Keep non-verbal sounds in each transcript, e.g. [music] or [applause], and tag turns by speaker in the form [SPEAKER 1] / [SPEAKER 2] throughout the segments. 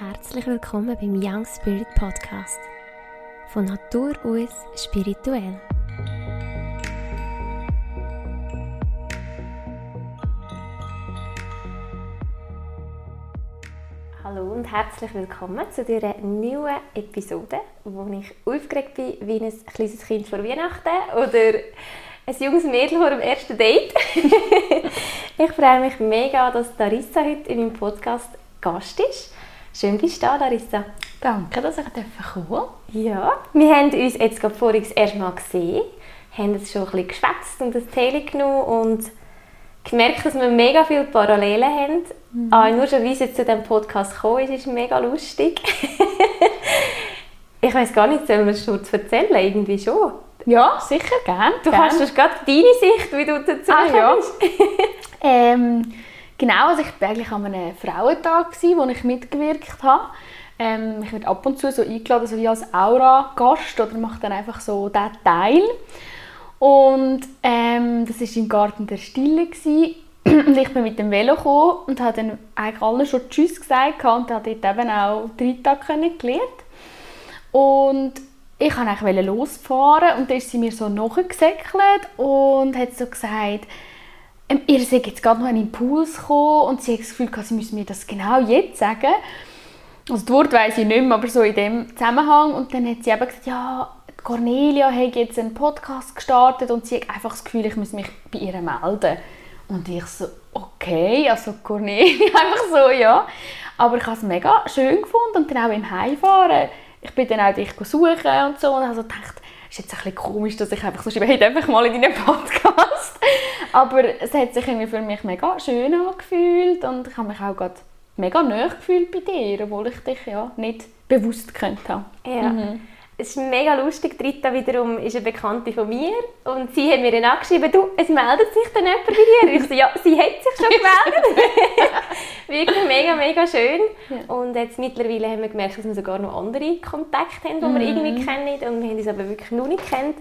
[SPEAKER 1] Herzlich willkommen beim Young Spirit Podcast. Von Natur aus spirituell. Hallo und herzlich willkommen zu dieser neuen Episode, wo ich aufgeregt bin wie ein kleines Kind vor Weihnachten oder ein junges Mädchen vor dem ersten Date. [laughs] ich freue mich mega, dass Darissa heute in meinem Podcast Gast ist. Schön bist du da, Larissa.
[SPEAKER 2] Danke, dass ich kommen durfte.
[SPEAKER 1] Ja, wir haben uns jetzt gerade vorhin das erste Mal gesehen, haben es schon ein bisschen geschwätzt und das Tele genommen und gemerkt, dass wir mega viele Parallelen haben. Mhm. Ah, nur schon, wie es jetzt zu diesem Podcast gekommen ist, ist mega lustig. [laughs] ich weiß gar nicht, sollen wir es kurz erzählen? Irgendwie schon.
[SPEAKER 2] Ja, sicher, gerne.
[SPEAKER 1] Du
[SPEAKER 2] gern.
[SPEAKER 1] kannst gerade deine Sicht, wie du dazu
[SPEAKER 2] ah, ja. [laughs] ähm, Genau, also ich war eigentlich an einem Frauentag, wo ich mitgewirkt habe. Ähm, ich werde ab und zu so eingeladen, so wie als Aura-Gast oder mache dann einfach so diesen Teil. Und ähm, das war im Garten der Stille. Gewesen. [clears throat] und ich bin mit dem Velo gekommen und habe dann eigentlich allen schon Tschüss gesagt und habe dort eben auch drei Tage kennengelernt. Und ich wollte eigentlich losfahren und dann ist sie mir so nachgesäckelt und hat so gesagt, ähm, ihr seid jetzt gerade noch ein Impuls gekommen und sie hat das Gefühl, sie müssen mir das genau jetzt sagen. Also das Wort weiss ich nicht mehr, aber so in dem Zusammenhang. Und dann hat sie eben gesagt, ja, Cornelia hat jetzt einen Podcast gestartet und sie hat einfach das Gefühl, ich muss mich bei ihr melden. Und ich so, okay, also Cornelia, [laughs] einfach so, ja. Aber ich habe es mega schön gefunden und dann auch im Heimfahren. Ich bin dann auch dich suchen und so und habe so gedacht, ist jetzt ein bisschen komisch, dass ich einfach so schreibe, hey, einfach mal in deinen Podcast. [laughs] Aber es hat sich irgendwie für mich mega schön angefühlt und ich habe mich auch gerade mega nahe gefühlt bei dir, obwohl ich dich ja nicht bewusst kennt habe.
[SPEAKER 1] Ja. Mhm. Es ist mega lustig. Rita wiederum ist eine Bekannte von mir und sie hat mir dann angeschrieben, du, es meldet sich dann jemand bei dir. Ich so, ja, sie hat sich schon gemeldet. [laughs] Wirklich mega, mega schön. Ja. Und jetzt mittlerweile haben wir gemerkt, dass wir sogar noch andere Kontakte haben, die mhm. wir irgendwie kennen und wir haben uns aber wirklich noch nicht kennt.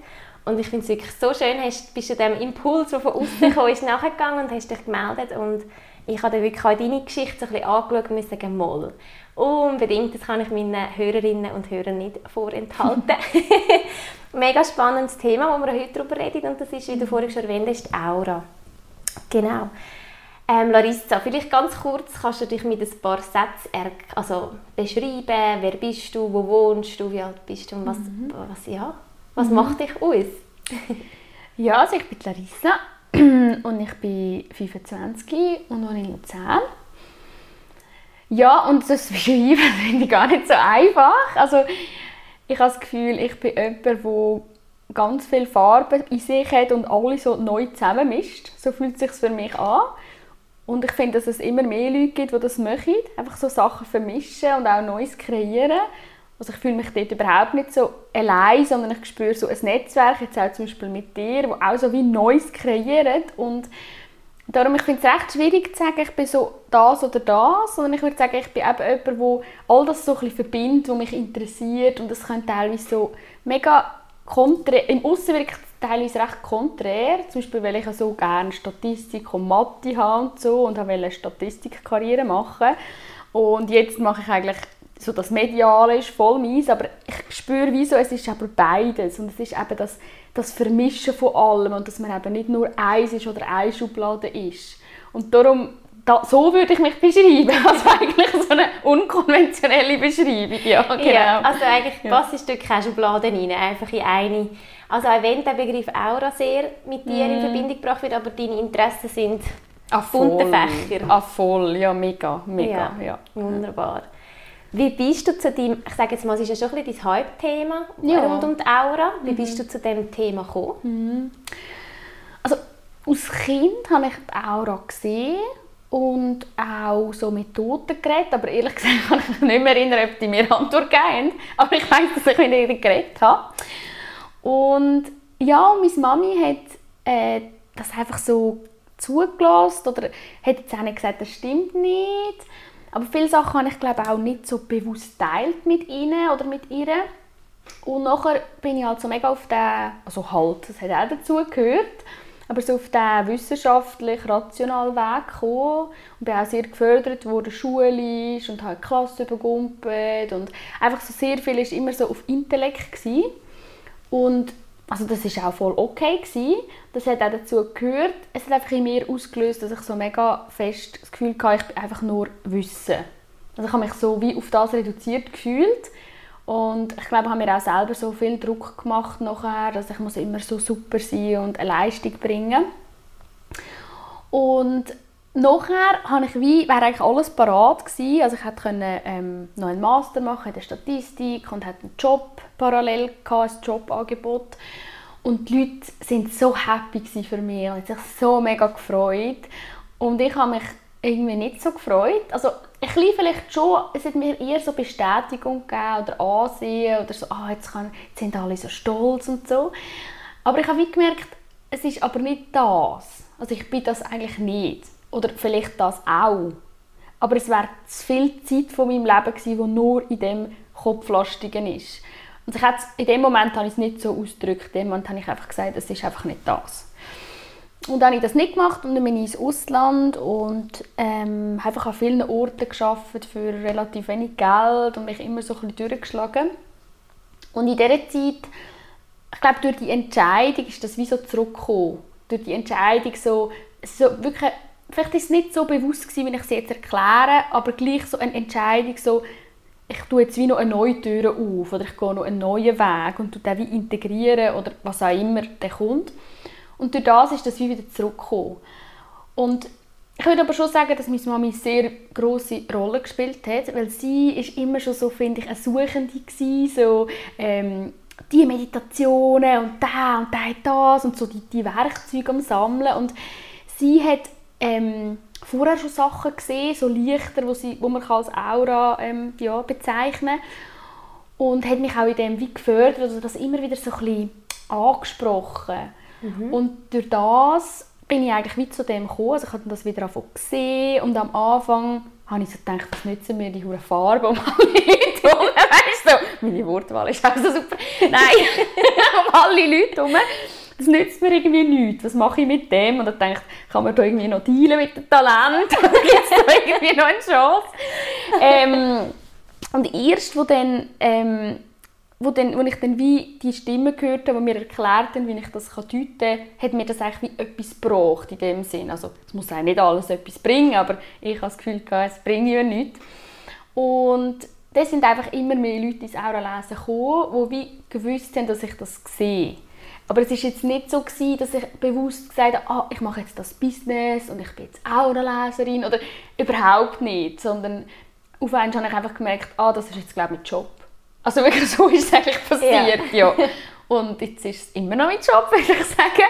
[SPEAKER 1] Und ich finde es wirklich so schön, hast, bist du dem Impuls, der von außen kam, ist [laughs] nachgegangen und hast dich gemeldet und ich habe dann wirklich auch deine Geschichte so ein bisschen angeschaut und sagen, mal, unbedingt, das kann ich meinen Hörerinnen und Hörern nicht vorenthalten. [laughs] Mega spannendes Thema, wo wir heute darüber reden und das ist, wie du vorhin schon erwähnt hast, Aura. Genau. Ähm, Larissa, vielleicht ganz kurz kannst du dich mit ein paar Sätzen also beschreiben. Wer bist du, wo wohnst du, wie alt bist du und was, mhm. was, ja, was mhm. macht dich aus? [laughs]
[SPEAKER 2] ja, also ich bin Larissa [clears throat] und ich bin 25 und wohne in Luzern. Ja, und das [laughs] Beschreiben finde ich gar nicht so einfach. Also ich habe das Gefühl, ich bin jemand, der ganz viel Farbe in sich hat und alle so neu zusammenmischt. So fühlt es sich für mich an. Und ich finde, dass es immer mehr Leute gibt, die das machen. Einfach so Sachen vermischen und auch Neues kreieren. Also ich fühle mich dort überhaupt nicht so allein, sondern ich spüre so ein Netzwerk, jetzt auch zum Beispiel mit dir, wo auch so wie Neues kreiert. Und darum, ich finde es recht schwierig zu sagen, ich bin so das oder das, sondern ich würde sagen, ich bin eben jemand, der all das so ein bisschen verbindet, was mich interessiert. Und das könnte teilweise so mega konträr, im Aussen wirkt teilweise recht konträr, zum Beispiel weil ich so gerne Statistik und Mathe habe und so und wollte eine Statistikkarriere machen. Und jetzt mache ich eigentlich so das Mediale ist voll meins, aber ich spüre wie so, es ist aber beides und es ist eben das, das Vermischen von allem und dass man eben nicht nur eins ist oder eine Schublade ist. Und darum, da, so würde ich mich beschreiben, [laughs] also eigentlich so eine unkonventionelle Beschreibung, ja, genau. Ja,
[SPEAKER 1] also eigentlich ja. passt du keine Schublade rein, einfach in eine. Also auch wenn der Begriff Aura sehr mit dir mm. in. Verbindung gebracht wird, aber deine Interessen sind
[SPEAKER 2] ah, bunte Fächer. Ah, voll, ja, mega, mega, ja. ja.
[SPEAKER 1] Wunderbar. Wie bist du zu dem, ich sage jetzt mal, es ist ja schon ein bisschen dein Hauptthema ja. rund um die Aura. Wie mhm. bist du zu dem Thema gekommen?
[SPEAKER 2] Mhm. Also als Kind habe ich die Aura gesehen und auch so mit Toten geredet, aber ehrlich gesagt [laughs] kann ich mich nicht mehr erinnern, ob die mir Antwort gegeben Aber ich weiß, dass ich mit ihnen geredet habe. Und ja, meine Mami hat äh, das einfach so zugelassen oder hat jetzt auch nicht gesagt, das stimmt nicht. Aber viele Sachen habe ich glaube auch nicht so bewusst teilt mit ihnen oder mit ihr. Und nachher bin ich halt so mega auf den, also halt, das hat auch dazu gehört, aber so auf diesen wissenschaftlich rationalen Weg gekommen und bin auch sehr gefördert worden, schulisch und habe die Klasse übergumpelt und einfach so sehr viel ist immer so auf Intellekt gewesen. und also das ist auch voll okay gewesen. Das hat auch dazu gehört. Es hat einfach in mir ausgelöst, dass ich so mega fest das Gefühl hatte, ich bin einfach nur Wissen. Also ich habe mich so wie auf das reduziert gefühlt und ich glaube, ich habe mir auch selber so viel Druck gemacht nachher, dass ich muss immer so super sein und eine Leistung bringen. Und nachher habe ich wie, wäre eigentlich alles parat gewesen. Also ich hätte ähm, noch einen Master machen in der Statistik und hatte einen Job parallel gehabt, ein Jobangebot. Und die Leute sind so happy für mich und haben sich so mega gefreut. Und ich habe mich irgendwie nicht so gefreut. Also ein vielleicht schon, es hat mir eher so Bestätigung gegeben oder Ansehen oder so, ah, jetzt, kann, jetzt sind alle so stolz und so. Aber ich habe wie gemerkt, es ist aber nicht das. Also ich bin das eigentlich nicht. Oder vielleicht das auch. Aber es wäre zu viel Zeit von meinem Leben gewesen, die nur in dem Kopflastigen ist. Und ich in dem Moment habe ich es nicht so ausgedrückt. In dem Moment habe ich einfach gesagt, es ist einfach nicht das. Und dann habe ich das nicht gemacht und dann bin ich ins Ausland und ähm, einfach an vielen Orten geschafft für relativ wenig Geld und mich immer so ein bisschen durchgeschlagen. Und in dieser Zeit, ich glaube, durch die Entscheidung ist das wie so zurückgekommen. Durch die Entscheidung so, so wirklich, vielleicht ist es nicht so bewusst gewesen, wie ich es jetzt erkläre, aber gleich so eine Entscheidung so, ich tue jetzt wie noch eine neue Tür auf oder ich gehe noch einen neuen Weg und tue wie integrieren oder was auch immer der kommt. Und durch das ist das wie wieder zurückgekommen. Und ich würde aber schon sagen, dass meine Mami eine sehr große Rolle gespielt hat, weil sie ist immer schon so, finde ich, eine Suchende gewesen, so ähm, die Meditationen und da und da das und so die, die Werkzeuge am Sammeln und sie hat ähm, vorher schon Sachen gesehen, so Lichter, wo, sie, wo man als Aura ähm, ja, bezeichnen und hat mich auch in dem wie gefördert, also das immer wieder so ein bisschen angesprochen. Mhm. Und durch das bin ich eigentlich wie zu dem gekommen. Also ich habe das wieder gesehen und am Anfang habe ich so gedacht, was nützen mir die hure Farbe um alle [laughs] Leute herum. weißt du, meine Wortwahl ist auch so super. Nein, [laughs] um alle Leute herum. Das nützt mir irgendwie nichts. Was mache ich mit dem? Und dann denke ich, kann man da irgendwie noch dealen mit dem Talent? [laughs] Gibt es da irgendwie noch eine Chance? Ähm, und erst, wo dann ähm, wo, dann, wo ich dann wie die Stimme gehört habe, die mir erklärt haben, wie ich das deuten kann, hat mir das eigentlich wie etwas gebracht in dem Sinn. Also es muss auch nicht alles etwas bringen, aber ich habe das Gefühl, es bringt ja nichts. Und da sind einfach immer mehr Leute ins Aura-Lesen gekommen, die wie gewusst haben, dass ich das sehe. Aber es war jetzt nicht so, gewesen, dass ich bewusst gesagt habe, ah, ich mache jetzt das Business und ich bin jetzt Aura-Leserin oder überhaupt nicht, sondern auf einmal habe ich einfach gemerkt, ah, das ist jetzt glaube ich mein Job. Also wirklich [laughs] so ist es eigentlich passiert, ja. ja. Und jetzt ist es immer noch mein Job, [laughs] würde ich sagen.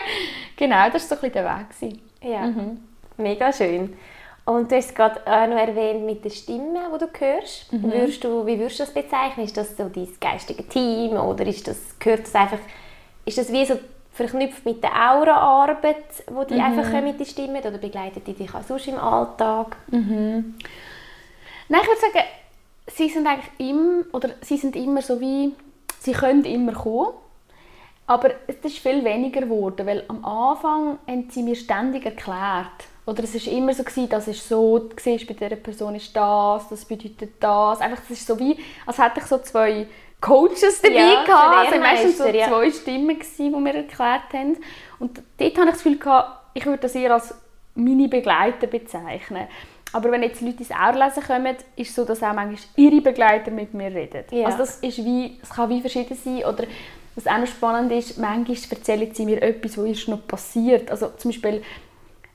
[SPEAKER 2] Genau, das war so ein bisschen der Weg.
[SPEAKER 1] Ja, mhm. mega schön. Und du hast gerade auch noch erwähnt mit der Stimme, die du hörst. Mhm. Würdest du, wie würdest du das bezeichnen? Ist das so dein geistiges Team oder ist das, gehört das einfach, ist das wie so verknüpft mit der Aura-Arbeit, die die mhm. einfach mit der Stimme oder begleitet die dich auch sonst im Alltag?
[SPEAKER 2] Mhm. Nein, ich würde sagen, sie sind eigentlich immer, oder sie sind immer so wie, sie können immer kommen, aber es ist viel weniger geworden, weil am Anfang haben sie mir ständig erklärt, oder es war immer so gewesen, das ist so, du siehst, bei dieser Person ist das, das bedeutet das, einfach das ist so wie, als hätte ich so zwei Coaches dabei ja, gehabt, also meistens so ja. zwei Stimmen gewesen, die mir erklärt haben und dort hatte ich das Gefühl gehabt, ich würde das eher als meine Begleiter bezeichnen. Aber wenn jetzt Leute ins Aurlesen kommen, ist es so, dass auch manchmal ihre Begleiter mit mir reden. Ja. Also das ist wie, es kann wie verschieden sein. Oder was auch noch spannend ist, manchmal erzählen sie mir etwas, was ist noch passiert. Also zum Beispiel,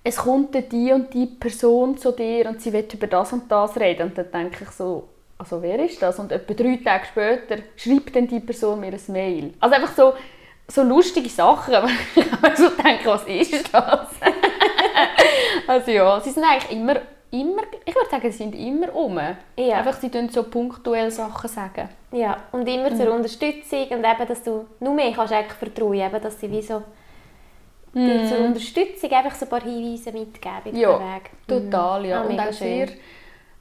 [SPEAKER 2] es kommt die und die Person zu dir und sie will über das und das reden. Und dann denke ich so, also wer ist das? Und etwa drei Tage später schreibt dann die Person mir ein Mail. Also einfach so, so lustige Sachen, [laughs] aber ich habe so gedacht, was ist das? [laughs] also ja, sie sind eigentlich immer immer, ich würde sagen, sie sind immer um. Ja. Einfach, sie tun so punktuell Sachen sagen.
[SPEAKER 1] Ja, und immer mhm. zur Unterstützung und eben, dass du nur mehr kannst eigentlich vertrauen, eben, dass sie wie so mhm. zur Unterstützung einfach so ein paar Hinweise mitgeben
[SPEAKER 2] ja, Weg. total, ja. Mhm. und, auch sehr,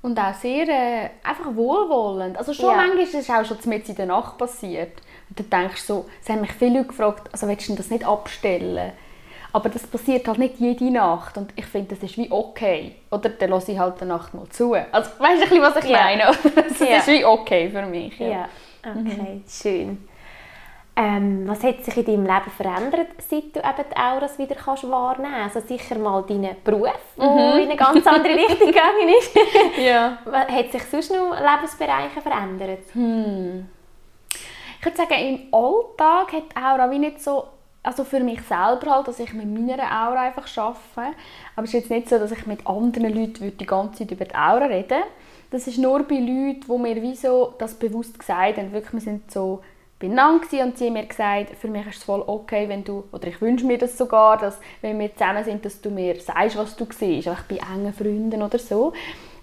[SPEAKER 2] und auch sehr äh, einfach wohlwollend. Also schon ja. manchmal ist es auch schon mit in der Nacht passiert. Und dann denkst du so, sie haben mich viele gefragt, also willst du das nicht abstellen? Aber das passiert halt nicht jede Nacht und ich finde, das ist wie okay. Oder dann lasse ich halt eine Nacht mal zu. Also weißt du, was ich
[SPEAKER 1] Ja.
[SPEAKER 2] meine? [laughs] Das
[SPEAKER 1] Ja.
[SPEAKER 2] ist wie okay für mich. Ja.
[SPEAKER 1] Ja, okay, schön. Ähm, was hat sich in deinem Leben verändert, seit du eben die Auras wieder kannst wahrnehmen kannst? Also sicher mal deinen Beruf, der in eine ganz andere [laughs] Richtung gegangen ist.
[SPEAKER 2] ja.
[SPEAKER 1] Was- hat sich sonst noch Lebensbereiche verändert?
[SPEAKER 2] Ich würde sagen, im Alltag hat die Aura wie nicht so, also für mich selber halt, dass ich mit meiner Aura einfach arbeite. Aber es ist jetzt nicht so, dass ich mit anderen Leuten würde die ganze Zeit über die Aura reden Das ist nur bei Leuten, die mir wie so das bewusst gesagt haben. Wirklich, wir sind so gewesen und sie haben mir gesagt, für mich ist es voll okay, wenn du, oder ich wünsche mir das sogar, dass wenn wir zusammen sind, dass du mir sagst, was du siehst, einfach bei engen Freunden oder so.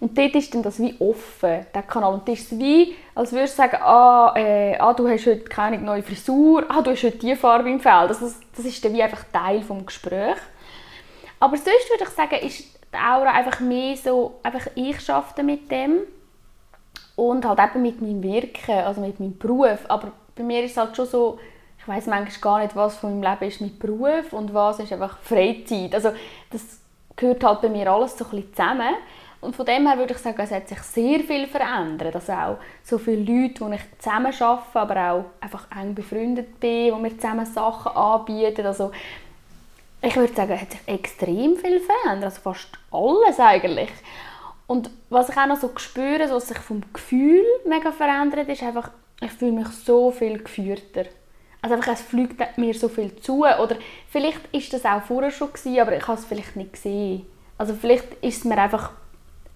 [SPEAKER 2] Und dort ist dann das wie offen, der Kanal. Und das ist wie, als würdest du sagen, ah, äh, ah, du hast heute keine neue Frisur, ah, du hast heute diese Farbe im Fell. Das, ist- das ist dann wie einfach Teil des Gesprächs. Aber sonst würde ich sagen, ist die Aura einfach mehr so, einfach ich arbeite mit dem und halt eben mit meinem Wirken, also mit meinem Beruf. Aber bei mir ist es halt schon so, ich weiß manchmal gar nicht, was von meinem Leben ist mit Beruf und was ist einfach Freizeit. Also das gehört halt bei mir alles so ein bisschen zusammen. Und von dem her würde ich sagen, es hat sich sehr viel verändert. Also auch so viele Leute, die ich zusammen arbeite, aber auch einfach eng befreundet bin, wo wir zusammen Sachen anbieten. Also ich würde sagen, es hat sich extrem viel verändert, also fast alles eigentlich. Und was ich auch noch so spüre, was sich vom Gefühl mega verändert, ist einfach, ich fühle mich so viel geführter. Also einfach, es fliegt mir so viel zu. Oder vielleicht ist das auch vorher schon gewesen, aber ich habe es vielleicht nicht gesehen. Also vielleicht ist es mir einfach,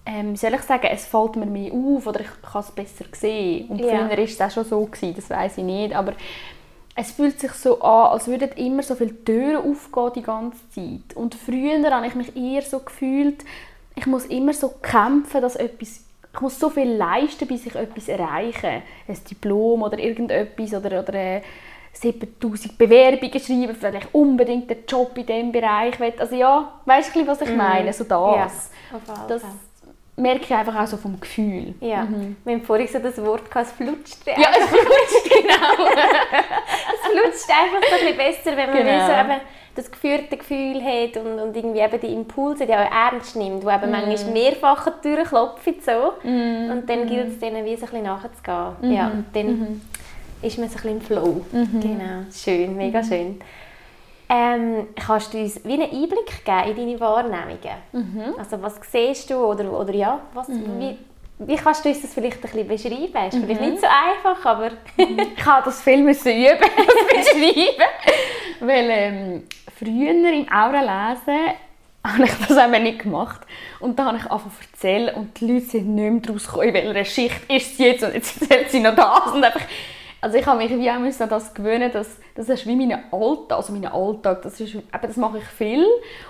[SPEAKER 2] ähm, soll ich sagen, es fällt mir mehr auf oder ich kann es besser sehen. Und
[SPEAKER 1] Ja.
[SPEAKER 2] früher ist es auch schon so gewesen, das weiß ich nicht, aber es fühlt sich so an, als würden immer so viele Türen aufgehen die ganze Zeit. Und früher habe ich mich eher so gefühlt, ich muss immer so kämpfen, dass etwas, ich muss so viel leisten, bis ich etwas erreiche. Ein Diplom oder irgendetwas oder, oder äh, 7000 Bewerbungen schreiben, weil ich unbedingt einen Job in diesem Bereich will. Also ja, weißt du, was ich meine? So das.
[SPEAKER 1] Ja,
[SPEAKER 2] Das merke ich einfach auch so vom Gefühl.
[SPEAKER 1] Ja, wir haben vorhin so das Wort gehabt, es flutscht.
[SPEAKER 2] Ja, es flutscht, genau. [laughs]
[SPEAKER 1] Es flutscht einfach ein bisschen besser, wenn man
[SPEAKER 2] Genau.
[SPEAKER 1] so eben das geführte Gefühl hat und, und irgendwie eben die Impulse die auch ernst nimmt, die eben manchmal mehrfach an die Tür klopfen so. und dann gilt es denen wie so ein bisschen nachzugehen. Ja, und dann ist man so ein bisschen im Flow. Genau, schön, mega schön. Ähm, kannst du uns wie einen Einblick geben in deine Wahrnehmungen? Also was siehst du oder, oder ja, was, wie, wie kannst du uns das vielleicht ein bisschen beschreiben? Ist vielleicht nicht so einfach, aber
[SPEAKER 2] ich habe das viel müssen üben, [laughs] das beschreiben. Weil ähm, früher im Aura lesen habe ich das eben nicht gemacht. Und dann habe ich angefangen zu erzählen und die Leute sind nicht mehr daraus gekommen, in welcher Schicht ist sie jetzt und jetzt [laughs] erzählt sie noch das. Und einfach, also ich habe mich wie auch müssen an das gewöhnen, dass das ist wie mein Alltag, also mein Alltag, das, ist, eben, das mache ich viel.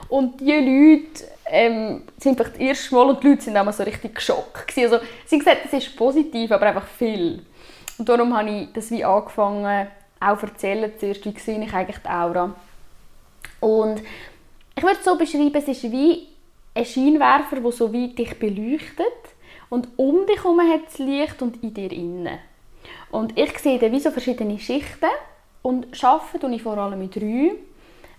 [SPEAKER 2] Und die Leute ähm, sind vielleicht das erste Mal und die Leute sind auch mal so richtig geschockt. Also sie haben gesagt, das ist positiv, aber einfach viel. Und darum habe ich das wie angefangen, auch erzählen zuerst, wie sehe ich eigentlich die Aura. Und ich würde es so beschreiben, es ist wie ein Scheinwerfer, der so wie dich beleuchtet und um dich herum hat es Licht und in dir innen. Und ich sehe dann wie so verschiedene Schichten und arbeite tue ich vor allem mit drei.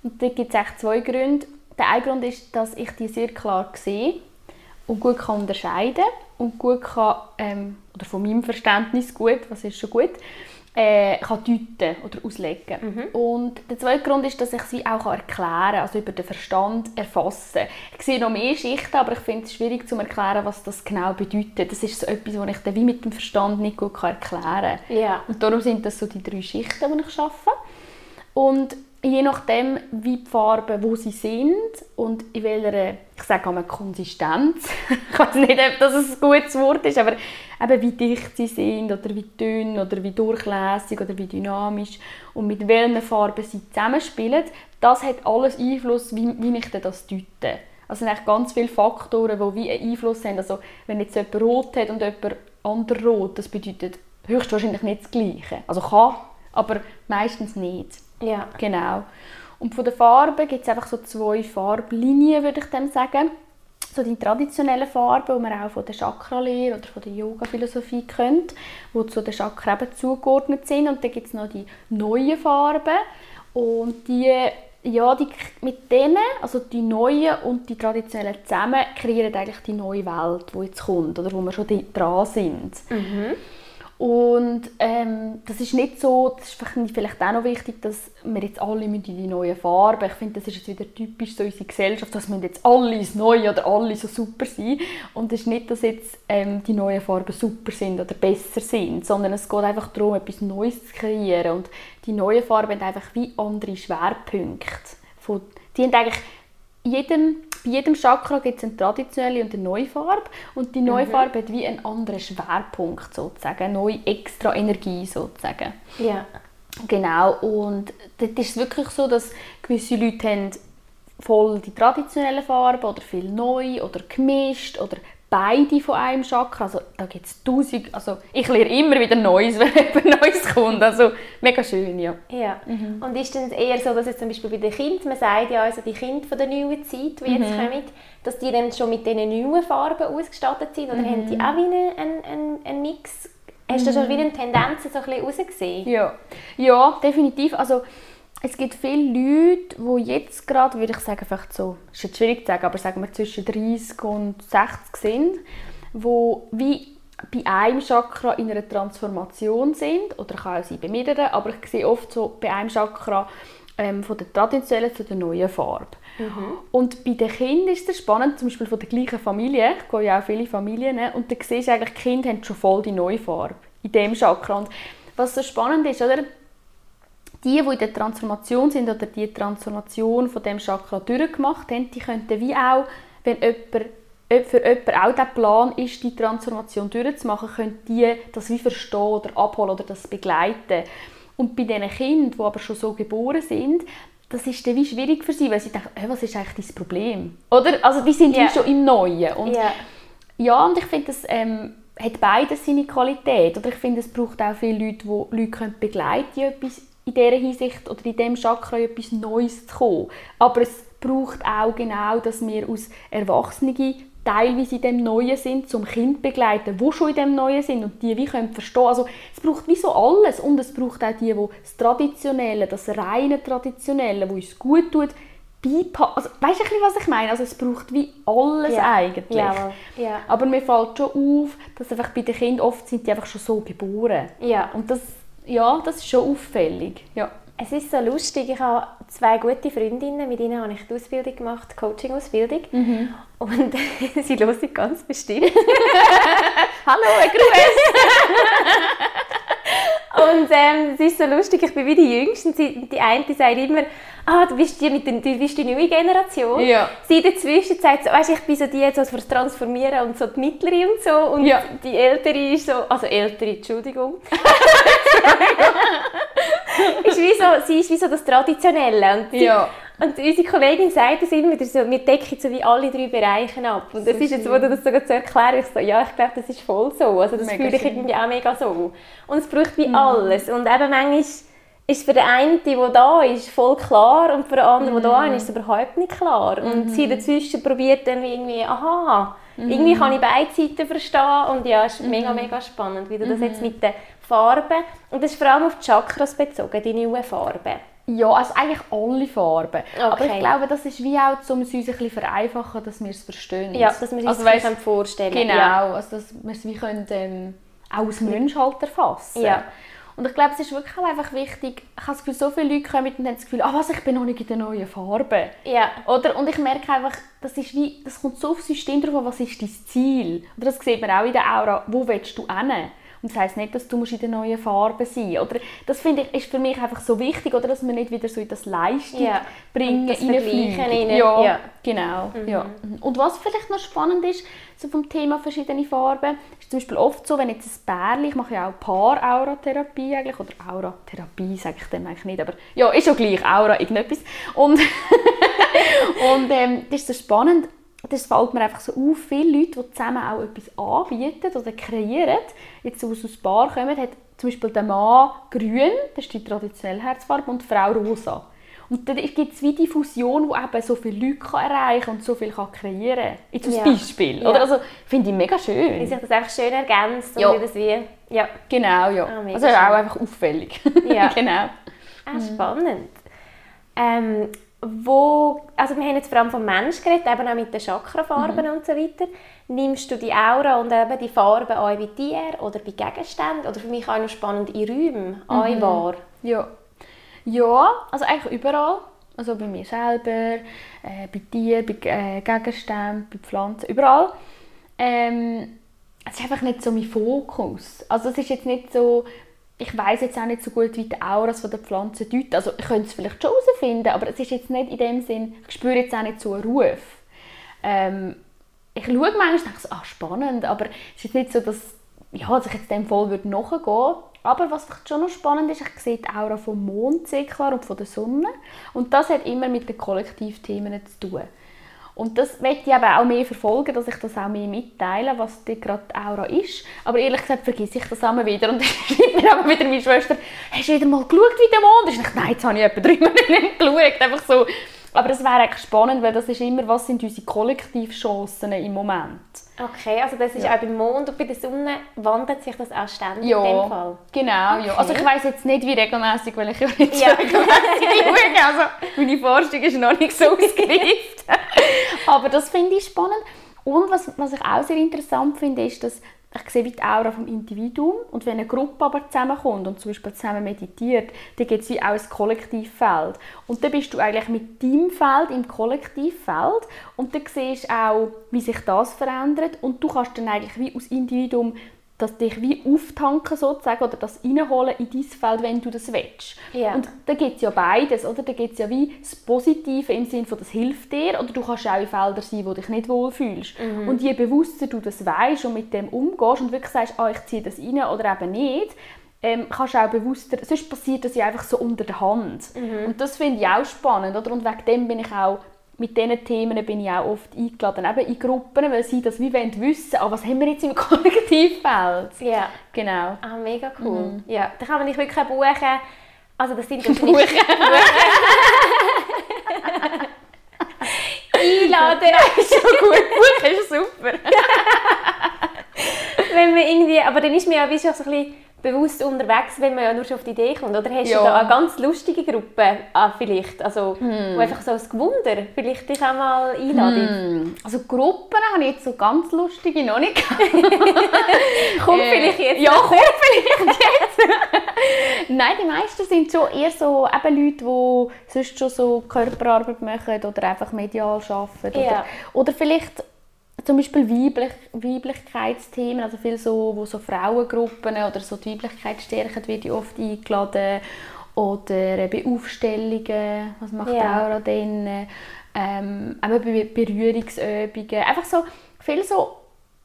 [SPEAKER 2] Und da gibt es eigentlich zwei Gründe. Der eine Grund ist, dass ich die sehr klar sehe und gut kann unterscheiden und gut kann, ähm, oder von meinem Verständnis gut, was ist schon gut, äh, kann deuten oder auslegen. Und der zweite Grund ist, dass ich sie auch erklären kann, also über den Verstand erfassen. Ich sehe noch mehr Schichten, aber ich finde es schwierig zu erklären, was das genau bedeutet. Das ist so etwas, was ich dann wie mit dem Verstand nicht gut erklären kann.
[SPEAKER 1] Ja.
[SPEAKER 2] Und darum sind das so die drei Schichten, die ich arbeite. Und je nachdem, wie die Farben, wo sie sind und in welcher, ich sage einmal Konsistenz, [laughs] ich weiß nicht, ob das ein gutes Wort ist, aber eben wie dicht sie sind oder wie dünn oder wie durchlässig oder wie dynamisch und mit welchen Farben sie zusammenspielen, das hat alles Einfluss, wie, wie ich das deute. Also sind ganz viele Faktoren, die wie einen Einfluss haben. Also wenn jetzt jemand rot hat und jemand anderer rot, das bedeutet höchstwahrscheinlich nicht das Gleiche. Also kann, aber meistens nicht.
[SPEAKER 1] Ja.
[SPEAKER 2] Genau. Und von den Farben gibt es einfach so zwei Farblinien, würde ich dem sagen. So die traditionellen Farben, die man auch von der Chakralehre oder von der Yoga-Philosophie kennt, die zu den Chakren eben zugeordnet sind. Und dann gibt es noch die neuen Farben. Und die ja, die, mit denen, also die neuen und die traditionellen zusammen, kreieren eigentlich die neue Welt, die jetzt kommt oder wo wir schon dran sind.
[SPEAKER 1] Mhm.
[SPEAKER 2] Und ähm, das ist nicht so, das ist vielleicht auch noch wichtig, dass wir jetzt alle in die neuen Farben, ich finde, das ist jetzt wieder typisch so unsere Gesellschaft, dass wir jetzt alle ins Neue oder alle so super sind. Und es ist nicht, dass jetzt ähm, die neuen Farben super sind oder besser sind, sondern es geht einfach darum, etwas Neues zu kreieren. Und die neuen Farben haben einfach wie andere Schwerpunkte. Die haben eigentlich jedem bei jedem Chakra gibt es eine traditionelle und eine neue Farbe und die neue mhm. Farbe hat wie einen anderen Schwerpunkt sozusagen, eine neue extra Energie sozusagen.
[SPEAKER 1] Ja.
[SPEAKER 2] Genau, und dort ist es wirklich so, dass gewisse Leute haben voll die traditionellen Farben oder viel neu oder gemischt oder beide von einem Chakra. Also da gibt es tausend, also ich lerne immer wieder Neues, [laughs] wenn etwas Neues kommt. Also mega schön, ja.
[SPEAKER 1] Ja, mhm. und ist es eher so, dass jetzt zum Beispiel bei den Kindern, man sagt ja also die Kinder von der neuen Zeit, die jetzt mhm. kommen, dass die dann schon mit diesen neuen Farben ausgestattet sind oder mhm. haben die auch wie einen, einen, einen Mix? Hast du schon wieder eine Tendenz so ein bisschen rausgesehen?
[SPEAKER 2] Ja. ja, definitiv. Also es gibt viele Leute, die jetzt gerade, würde ich sagen, vielleicht so, ist jetzt schwierig zu sagen, aber sagen wir zwischen 30 und 60 sind, die wie bei einem Chakra in einer Transformation sind, oder kann auch sein bei mehreren, aber ich sehe oft so bei einem Chakra ähm, von der traditionellen zu der neuen Farbe. Mhm. Und bei den Kindern ist es spannend, zum Beispiel von der gleichen Familie, ich gehe ja auch viele Familien, ne, und da siehst du eigentlich, die Kinder haben schon voll die neue Farbe in dem Chakra. Und was so spannend ist, oder? Die, die in der Transformation sind oder die Transformation von dem Chakra durchgemacht haben, die könnten wie auch, wenn jemand für jemanden auch der Plan ist, die Transformation durchzumachen, können die das wie verstehen oder abholen oder das begleiten. Und bei diesen Kindern, die aber schon so geboren sind, das ist dann wie schwierig für sie, weil sie denken, hey, was ist eigentlich dein Problem? Oder? Also die sind yeah. wie schon im Neuen. Und, yeah. Ja, und ich finde, das ähm, hat beides seine Qualität. Oder ich finde, es braucht auch viele Leute, die Leute begleiten können, die etwas in dieser Hinsicht oder in diesem Chakra etwas Neues zu kommen. Aber es braucht auch genau, dass wir aus Erwachsenen teilweise in dem Neuen sind, zum Kind begleiten, wo schon in dem Neuen sind und die wie können verstehen. Also es braucht wie so alles und es braucht auch die, die das Traditionelle, das reine Traditionelle, wo uns gut tut, beipassen. Also, weißt du, was ich meine? Also es braucht wie alles ja. eigentlich.
[SPEAKER 1] Ja, ja.
[SPEAKER 2] Aber mir fällt schon auf, dass einfach bei den Kindern oft sind die einfach schon so geboren.
[SPEAKER 1] Ja.
[SPEAKER 2] Und das ja, das ist schon auffällig. Ja.
[SPEAKER 1] Es ist so lustig, ich habe zwei gute Freundinnen, mit ihnen habe ich die Ausbildung gemacht, Coaching-Ausbildung. Mhm. Und [laughs] sie hören ganz bestimmt. [laughs]
[SPEAKER 2] Hallo, ein Gruß! [laughs]
[SPEAKER 1] Und ähm, es ist so lustig, ich bin wie die Jüngste. Die eine die sagt immer, ah, du bist die, mit den, du bist die neue Generation.
[SPEAKER 2] Ja.
[SPEAKER 1] Sie dazwischen sagt so, weißt, ich bin so die jetzt so fürs Transformieren und so die Mittlere und so. Und ja. die Ältere ist so, also Ältere, Entschuldigung. [laughs] ist wie so, sie ist wie so das Traditionelle. Und sie,
[SPEAKER 2] ja.
[SPEAKER 1] Und unsere Kollegin sagt es immer wieder so, wir decken so wie alle drei Bereiche ab. Und das so ist jetzt, wo du das sogar zu erklären, ich so, ja, ich glaube, das ist voll so. Also das fühle ich irgendwie auch mega so. Und es braucht wie mhm. alles. Und eben manchmal ist für den einen, der da ist, voll klar und für den anderen, der da ist, ist es überhaupt nicht klar. Und mhm. sie dazwischen probiert dann irgendwie, aha, mhm. irgendwie kann ich beide Seiten verstehen und ja, es ist mega, mhm. mega spannend, wie du das jetzt mit den Farben, und das ist vor allem auf die Chakras bezogen, die neuen Farben.
[SPEAKER 2] Ja, also eigentlich alle Farben. Okay. Aber ich glaube, das ist wie auch, um es uns ein bisschen vereinfachen, dass wir es verstehen.
[SPEAKER 1] Ja, dass wir es
[SPEAKER 2] also,
[SPEAKER 1] uns vorstellen
[SPEAKER 2] Genau, ja. also dass wir es wie können, ähm, auch als Mensch halt erfassen
[SPEAKER 1] ja.
[SPEAKER 2] Und ich glaube, es ist wirklich auch einfach wichtig, ich habe das Gefühl, so viele Leute kommen und haben das Gefühl, ah, was, ich bin noch nicht in der neuen Farbe.
[SPEAKER 1] Ja.
[SPEAKER 2] Oder? Und ich merke einfach, das, ist wie, das kommt so auf das System drauf was ist dein Ziel? Oder das sieht man auch in der Aura, wo willst du hin? Und das heisst nicht, dass du in der neuen Farbe sein musst. Oder das finde ich, ist für mich einfach so wichtig, oder, dass man nicht wieder so in das Leistung
[SPEAKER 1] ja.
[SPEAKER 2] bringen,
[SPEAKER 1] das reinfliegen.
[SPEAKER 2] Ja, ja, genau. Mhm. Ja. Und was vielleicht noch spannend ist, so vom Thema verschiedene Farben, ist zum Beispiel oft so, wenn jetzt ein Pärchen, ich mache ja auch Paar-Auratherapie eigentlich, oder Auratherapie sage ich dem eigentlich nicht, aber ja, ist schon gleich, Aura, irgendetwas. Und, [laughs] und ähm, das ist so spannend, das fällt mir einfach so auf, viele Leute, die zusammen auch etwas anbieten oder kreieren, jetzt aus einem Paar kommen, hat zum Beispiel der Mann grün, das ist die traditionelle Herzfarbe, und die Frau rosa. Und dann gibt es wie die Fusion, die eben so viele Leute kann erreichen kann und so viel kann kreieren kann. Jetzt als ja. Beispiel. Oder? Also, finde ich mega schön.
[SPEAKER 1] Wie sich das einfach schön ergänzt.
[SPEAKER 2] Ja.
[SPEAKER 1] Das wie, ja.
[SPEAKER 2] Genau, ja. Ah, also schön. auch einfach auffällig.
[SPEAKER 1] Ja. [laughs]
[SPEAKER 2] genau.
[SPEAKER 1] Ah, spannend. Ähm, wo, also wir haben jetzt vor allem vom Mensch geredet, eben auch mit den Chakrafarben mhm. und so weiter. Nimmst du die Aura und eben die Farben auch bei dir oder bei Gegenständen oder für mich auch noch spannend in Räumen mhm. wahr?
[SPEAKER 2] Ja. ja, also eigentlich überall. Also bei mir selber, äh, bei dir, bei äh, Gegenständen, bei Pflanzen, überall. Ähm, es ist einfach nicht so mein Fokus. Also es ist jetzt nicht so, ich weiß jetzt auch nicht so gut, wie die Auras von der Pflanze deuten. Also ich könnte es vielleicht schon herausfinden, aber es ist jetzt nicht in dem Sinn, ich spüre jetzt auch nicht so einen Ruf. Ähm, ich schaue manchmal und denke, ah, spannend, aber es ist nicht so, dass, ja, dass ich jetzt dem voll würde nachgehen aber was vielleicht schon noch spannend ist, ich sehe die Aura vom Mond sehr klar und von der Sonne. Und das hat immer mit den Kollektivthemen zu tun. Und das möchte ich eben auch mehr verfolgen, dass ich das auch mehr mitteile, was die gerade Aura ist. Aber ehrlich gesagt vergesse ich das immer wieder. Und [laughs] dann schreibt mir aber wieder meine Schwester, hast du wieder mal geschaut, wie der Mond ist? Und ich, nein, jetzt habe ich etwa drei Monate [laughs] nicht geschaut. Einfach so. Aber es wäre eigentlich spannend, weil das ist immer, was sind unsere Kollektivchancen im Moment.
[SPEAKER 1] Okay, also das ist ja. auch beim Mond und bei der Sonne wandelt sich das auch ständig
[SPEAKER 2] ja,
[SPEAKER 1] in dem Fall?
[SPEAKER 2] genau. Okay. Ja. Also ich weiß jetzt nicht, wie regelmäßig, weil ich ja nicht ja. regelmäßig [laughs] schaue. Also meine Forschung ist noch nicht so ausgereift. [laughs] Aber das finde ich spannend. Und was, was ich auch sehr interessant finde, ist, dass ich sehe wie die Aura vom Individuum und wenn eine Gruppe aber zusammenkommt und zum Beispiel zusammen meditiert, dann gibt es wie auch ein Kollektivfeld. Und dann bist du eigentlich mit deinem Feld im Kollektivfeld und dann siehst du auch, wie sich das verändert und du kannst dann eigentlich wie aus Individuum das dich wie auftanken sozusagen oder das reinholen in dein Feld, wenn du das willst. Yeah. Und da gibt es ja beides, oder? Da gibt es ja wie das Positive im Sinne von, das hilft dir, oder du kannst auch in Feldern sein, wo du dich nicht wohlfühlst. Mhm. Und je bewusster du das weißt und mit dem umgehst und wirklich sagst, ah, ich ziehe das rein oder eben nicht, ähm, kannst du auch bewusster, sonst passiert das ja einfach so unter der Hand. Mhm. Und das finde ich auch spannend, oder? Und wegen dem bin ich auch mit diesen Themen bin ich auch oft eingeladen, eben in Gruppen, weil sie das wie wollen wissen, ah, was haben wir jetzt im [laughs] Kollektivfeld.
[SPEAKER 1] Ja.
[SPEAKER 2] Genau.
[SPEAKER 1] Ah, mega cool. Mhm. Ja, da kann man nicht wirklich buchen. Also das sind [laughs]
[SPEAKER 2] Buchen. Buchen. [laughs]
[SPEAKER 1] Einladen.
[SPEAKER 2] ist schon gut. Buchen ist super.
[SPEAKER 1] Wenn man irgendwie, aber dann ist mir ja wie schon so ein bisschen bewusst unterwegs, wenn man ja nur schon auf die Idee kommt? Oder hast ja. du da eine ganz lustige Gruppe ah, vielleicht, also hm. wo einfach so ein Gewunder vielleicht dich auch mal einladen?
[SPEAKER 2] Hm. Also Gruppen habe ich jetzt so ganz lustige noch nicht [laughs]
[SPEAKER 1] Kommt äh, vielleicht jetzt?
[SPEAKER 2] Ja, kommt vielleicht jetzt. Nein, die meisten sind schon eher so eben Leute, die sonst schon so Körperarbeit machen oder einfach medial arbeiten. Oder, ja. oder vielleicht zum Beispiel Weiblich Weiblichkeitsthemen, also viel so, wo so Frauengruppen oder so die Weiblichkeit stärken, wird ich oft eingeladen. Oder eben Aufstellungen, was macht ja. Aura denn? Ähm, eben Berührungsübungen. Einfach so viel so,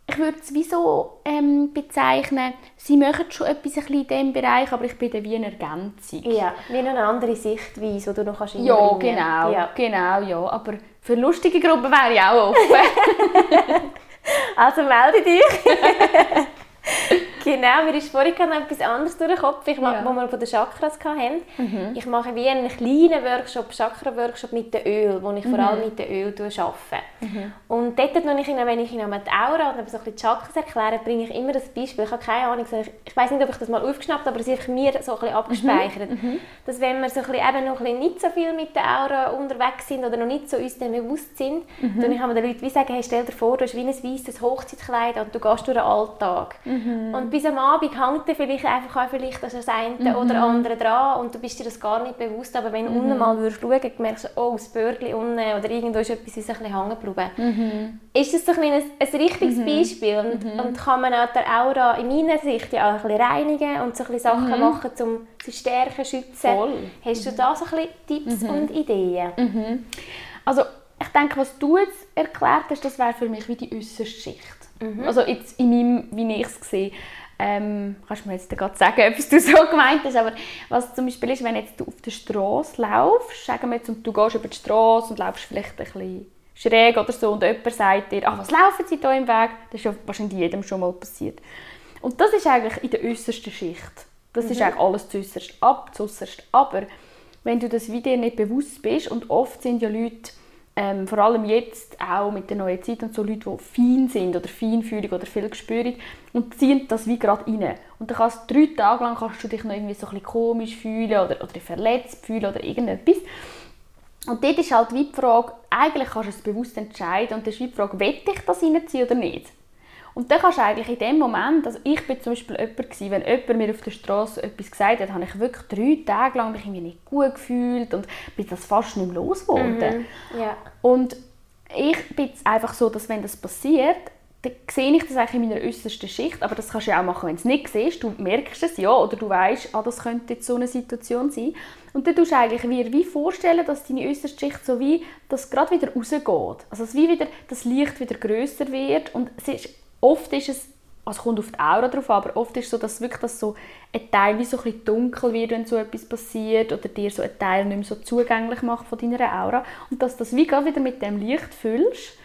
[SPEAKER 2] ich würde es wie so ähm, bezeichnen, sie machen schon etwas ein in diesem Bereich, aber ich bin dann wie eine Ergänzung.
[SPEAKER 1] Ja, wie eine andere Sichtweise, die du noch kannst
[SPEAKER 2] Ja, genau, ja. genau, ja. Aber für lustige Gruppen wäre ich auch offen. [laughs] [laughs]
[SPEAKER 1] also melde dich. [laughs] [laughs] genau, mir ist vorhin noch etwas anderes durch den Kopf, ich mache, ja. wo wir von den Chakras hatten. Mhm. Ich mache wie einen kleinen Workshop, Chakra-Workshop mit dem Öl, wo ich mhm. vor allem mit dem Öl arbeite. Mhm. Und dort, wenn ich wenn ich ihnen die Aura oder so ein bisschen die Chakras erkläre, bringe ich immer das Beispiel. Ich habe keine Ahnung, ich, ich weiß nicht, ob ich das mal aufgeschnappt habe, aber es ist mir so ein bisschen abgespeichert. Mhm. mhm. Dass wenn wir so ein bisschen, eben noch ein bisschen nicht so viel mit der Aura unterwegs sind oder noch nicht so uns bewusst sind, mhm. dann kann man den Leuten wie sagen, hey, stell dir vor, du hast wie ein weißes Hochzeitskleid und du gehst durch den Alltag. Mhm. Und bis am Abend hängt dir vielleicht einfach auch vielleicht das eine mhm. oder andere dran und du bist dir das gar nicht bewusst, aber wenn du mhm. unten mal würdest schauen, merkst du, oh, das Bürgli unten oder irgendwo ist etwas ist ein bisschen hängen geblieben. Mhm. Ist das so ein, ein, ein richtiges mhm. Beispiel und, mhm. und kann man auch der Aura in meiner Sicht ja auch ein bisschen reinigen und so ein bisschen Sachen mhm. machen, um sie stärken, schützen. Voll. Hast du da so ein bisschen Tipps und Ideen?
[SPEAKER 2] Also ich denke, was du jetzt erklärt hast, das wäre für mich wie die äußerste Schicht. Mhm. Also jetzt in meinem, wie ich es sehe. Ähm, kannst du mir jetzt gerade sagen, [laughs] ob du so gemeint hast, aber was zum Beispiel ist, wenn jetzt du auf der Straße laufst, sagen wir jetzt, und du gehst über die Straße und laufst vielleicht ein bisschen schräg oder so und jemand sagt dir, ach, was laufen sie da im Weg? Das ist ja wahrscheinlich jedem schon mal passiert. Und das ist eigentlich in der äußersten Schicht. Das mhm. ist eigentlich alles zuäußerst ab, zuäußerst aber. Wenn du das Video nicht bewusst bist und oft sind ja Leute ähm, vor allem jetzt auch mit der neuen Zeit und so Leute, die fein sind oder feinfühlig oder viel spüren und ziehen das wie gerade rein. Und dann kannst drei Tage lang kannst du dich noch irgendwie so ein bisschen komisch fühlen oder, oder verletzt fühlen oder irgendetwas. Und dort ist halt wie die Frage, eigentlich kannst du es bewusst entscheiden und das ist wie die Frage, will ich das reinziehen oder nicht? Und dann kannst du eigentlich in dem Moment, also ich bin zum Beispiel jemand gewesen, wenn jemand mir auf der Straße etwas gesagt hat, habe ich wirklich drei Tage lang mich irgendwie nicht gut gefühlt und bin das fast nicht mehr losgeworden.
[SPEAKER 1] Mhm. Ja.
[SPEAKER 2] Und ich bin einfach so, dass wenn das passiert, dann sehe ich das eigentlich in meiner äußersten Schicht, aber das kannst du ja auch machen, wenn du es nicht siehst, du merkst es ja, oder du weißt, ah, das könnte jetzt so eine Situation sein. Und dann tust du eigentlich wie, wie vorstellen, dass deine äußerste Schicht so wie, das gerade wieder rausgeht. Also dass wie wieder das Licht wieder größer wird und es ist, oft ist es also kommt auf die Aura drauf, aber oft ist es so, dass wirklich das so ein Teil wie so ein bisschen dunkel wird, wenn so etwas passiert oder dir so ein Teil nicht mehr so zugänglich macht von deiner Aura und dass das wie wieder mit dem Licht füllst.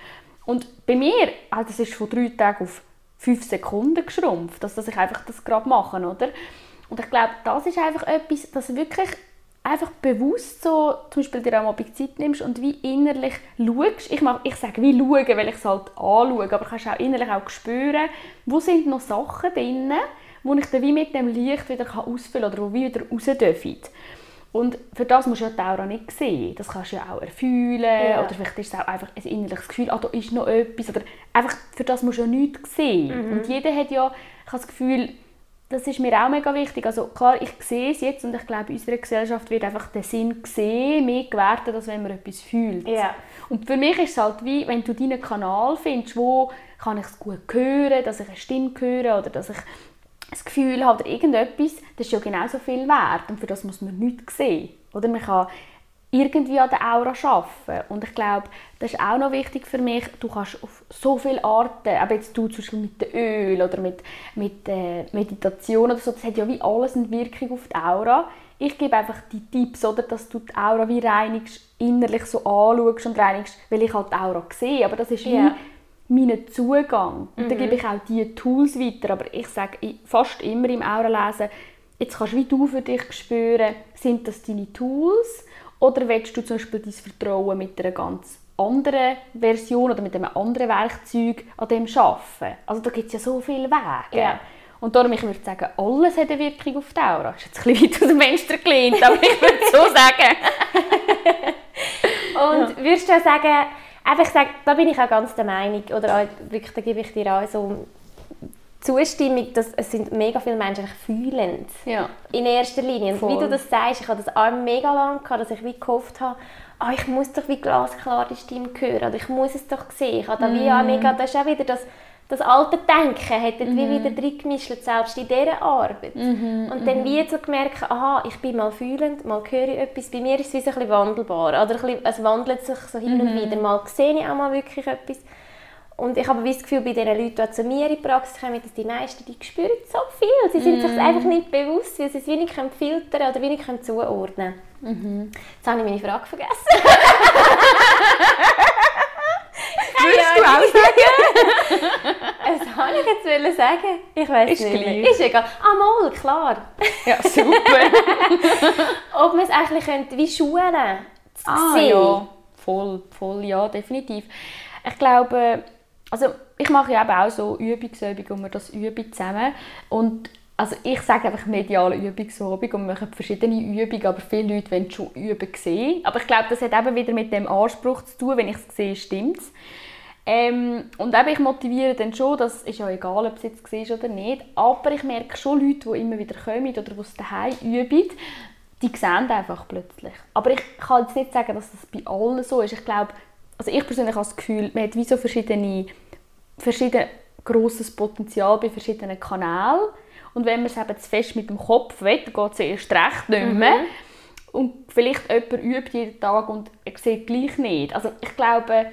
[SPEAKER 2] Und bei mir, also das ist von drei Tagen auf fünf Sekunden geschrumpft, dass, dass ich einfach das gerade mache, oder? Und ich glaube, das ist einfach etwas, das wirklich einfach bewusst so zum Beispiel dir auch mal ein Zeit nimmst und wie innerlich schaust. Ich, mach, ich sage wie schauen, weil ich es halt anschaue, aber du kannst auch innerlich auch spüren, wo sind noch Sachen drin, wo ich dann wie mit dem Licht wieder ausfüllen kann oder wo wieder raus dürfen. Und für das musst du ja die Aura nicht sehen. Das kannst du ja auch erfühlen ja. oder vielleicht ist es auch einfach ein innerliches Gefühl, ah, da ist noch etwas. Oder einfach für das musst du ja nichts sehen. Mhm. Und jeder hat ja, ich habe das Gefühl, das ist mir auch mega wichtig. Also klar, ich sehe es jetzt und ich glaube, in unserer Gesellschaft wird einfach der Sinn gesehen mehr gewertet, als wenn man etwas fühlt.
[SPEAKER 1] Ja.
[SPEAKER 2] Und für mich ist es halt wie, wenn du deinen Kanal findest, wo kann ich es gut hören, dass ich eine Stimme höre oder dass ich das Gefühl habe oder irgendetwas, das ist ja genauso viel wert und für das muss man nichts sehen. Oder man kann irgendwie an der Aura arbeiten. Und ich glaube, das ist auch noch wichtig für mich, du kannst auf so viele Arten, aber jetzt du zum Beispiel mit dem Öl oder mit, mit äh, Meditation oder so, das hat ja wie alles eine Wirkung auf die Aura. Ich gebe einfach die Tipps, oder, dass du die Aura wie reinigst, innerlich so anschaust und reinigst, weil ich halt die Aura sehe, aber das ist wie yeah. mein Zugang. Und mhm. dann gebe ich auch diese Tools weiter, aber ich sage fast immer im Aura-Lesen, jetzt kannst du wie du für dich spüren, sind das deine Tools, oder willst du zum Beispiel dein Vertrauen mit einer ganz anderen Version oder mit einem anderen Werkzeug an dem arbeiten? Also da gibt es ja so viele Wege.
[SPEAKER 1] Ja.
[SPEAKER 2] Und darum, ich würde sagen, alles hat eine Wirkung auf die Aura. Das ist jetzt ein bisschen weit aus dem Fenster gelehnt, aber ich würde so [laughs] sagen.
[SPEAKER 1] Und würdest du sagen, einfach sagen, da bin ich auch ganz der Meinung, oder wirklich, da gebe ich dir auch so Zustimmung, dass es sind mega viele Menschen fühlend.
[SPEAKER 2] Ja.
[SPEAKER 1] In erster Linie. Und wie du das sagst, ich habe das auch mega lange gehabt, dass ich wie gehofft habe, oh, ich muss doch wie glasklar die Stimme hören, oder ich muss es doch sehen. Ich habe da wie auch mega, das ist auch wieder das, das alte Denken, hat mm. wie mhm. wieder drin gemischt, selbst in dieser Arbeit.
[SPEAKER 2] Mm
[SPEAKER 1] und dann wie so gemerkt, aha, ich bin mal fühlend, mal höre ich etwas. Bei mir ist es wie so ein bisschen wandelbar. Oder ein bisschen, es wandelt sich so hin und mhm. wieder. Mal sehe ich auch mal wirklich etwas. Und ich habe das Gefühl, bei den Leuten, die zu mir in die Praxis kommen, dass die meisten, die spüren so viel. Sie sind mm. sich einfach nicht bewusst, weil sie es wenig filtern oder wenig zuordnen können.
[SPEAKER 2] Mhm.
[SPEAKER 1] Jetzt habe ich meine Frage vergessen. [laughs]
[SPEAKER 2] Würdest du auch sagen?
[SPEAKER 1] Was wollte ich jetzt sagen? Ich weiß nicht mehr. Ist egal. Ah, mal, klar.
[SPEAKER 2] Ja, super. [laughs]
[SPEAKER 1] Ob man es eigentlich könnte, wie schulen
[SPEAKER 2] ah, ja. Voll, voll, ja, definitiv. Ich glaube, also ich mache ja auch so Übungsübungen und wir das üben zusammen. Und also ich sage einfach mediale Übungsabend und wir machen verschiedene Übungen, aber viele Leute wollen schon üben sehen. Aber ich glaube, das hat eben wieder mit dem Anspruch zu tun, wenn ich es sehe, stimmt es. Ähm, und eben, ich motiviere dann schon, das ist ja egal, ob es jetzt siehst oder nicht, aber ich merke schon Leute, die immer wieder kommen oder die es daheim üben, die sehen einfach plötzlich. Aber ich kann jetzt nicht sagen, dass das bei allen so ist. Ich glaube, also ich persönlich habe das Gefühl, man hat wie so verschiedene, verschiedene grosses Potenzial bei verschiedenen Kanälen. Und wenn man es eben zu fest mit dem Kopf will, dann geht es erst recht nicht mehr. Mhm. Und vielleicht jemand übt jeden Tag und er sieht gleich nicht. Also ich glaube,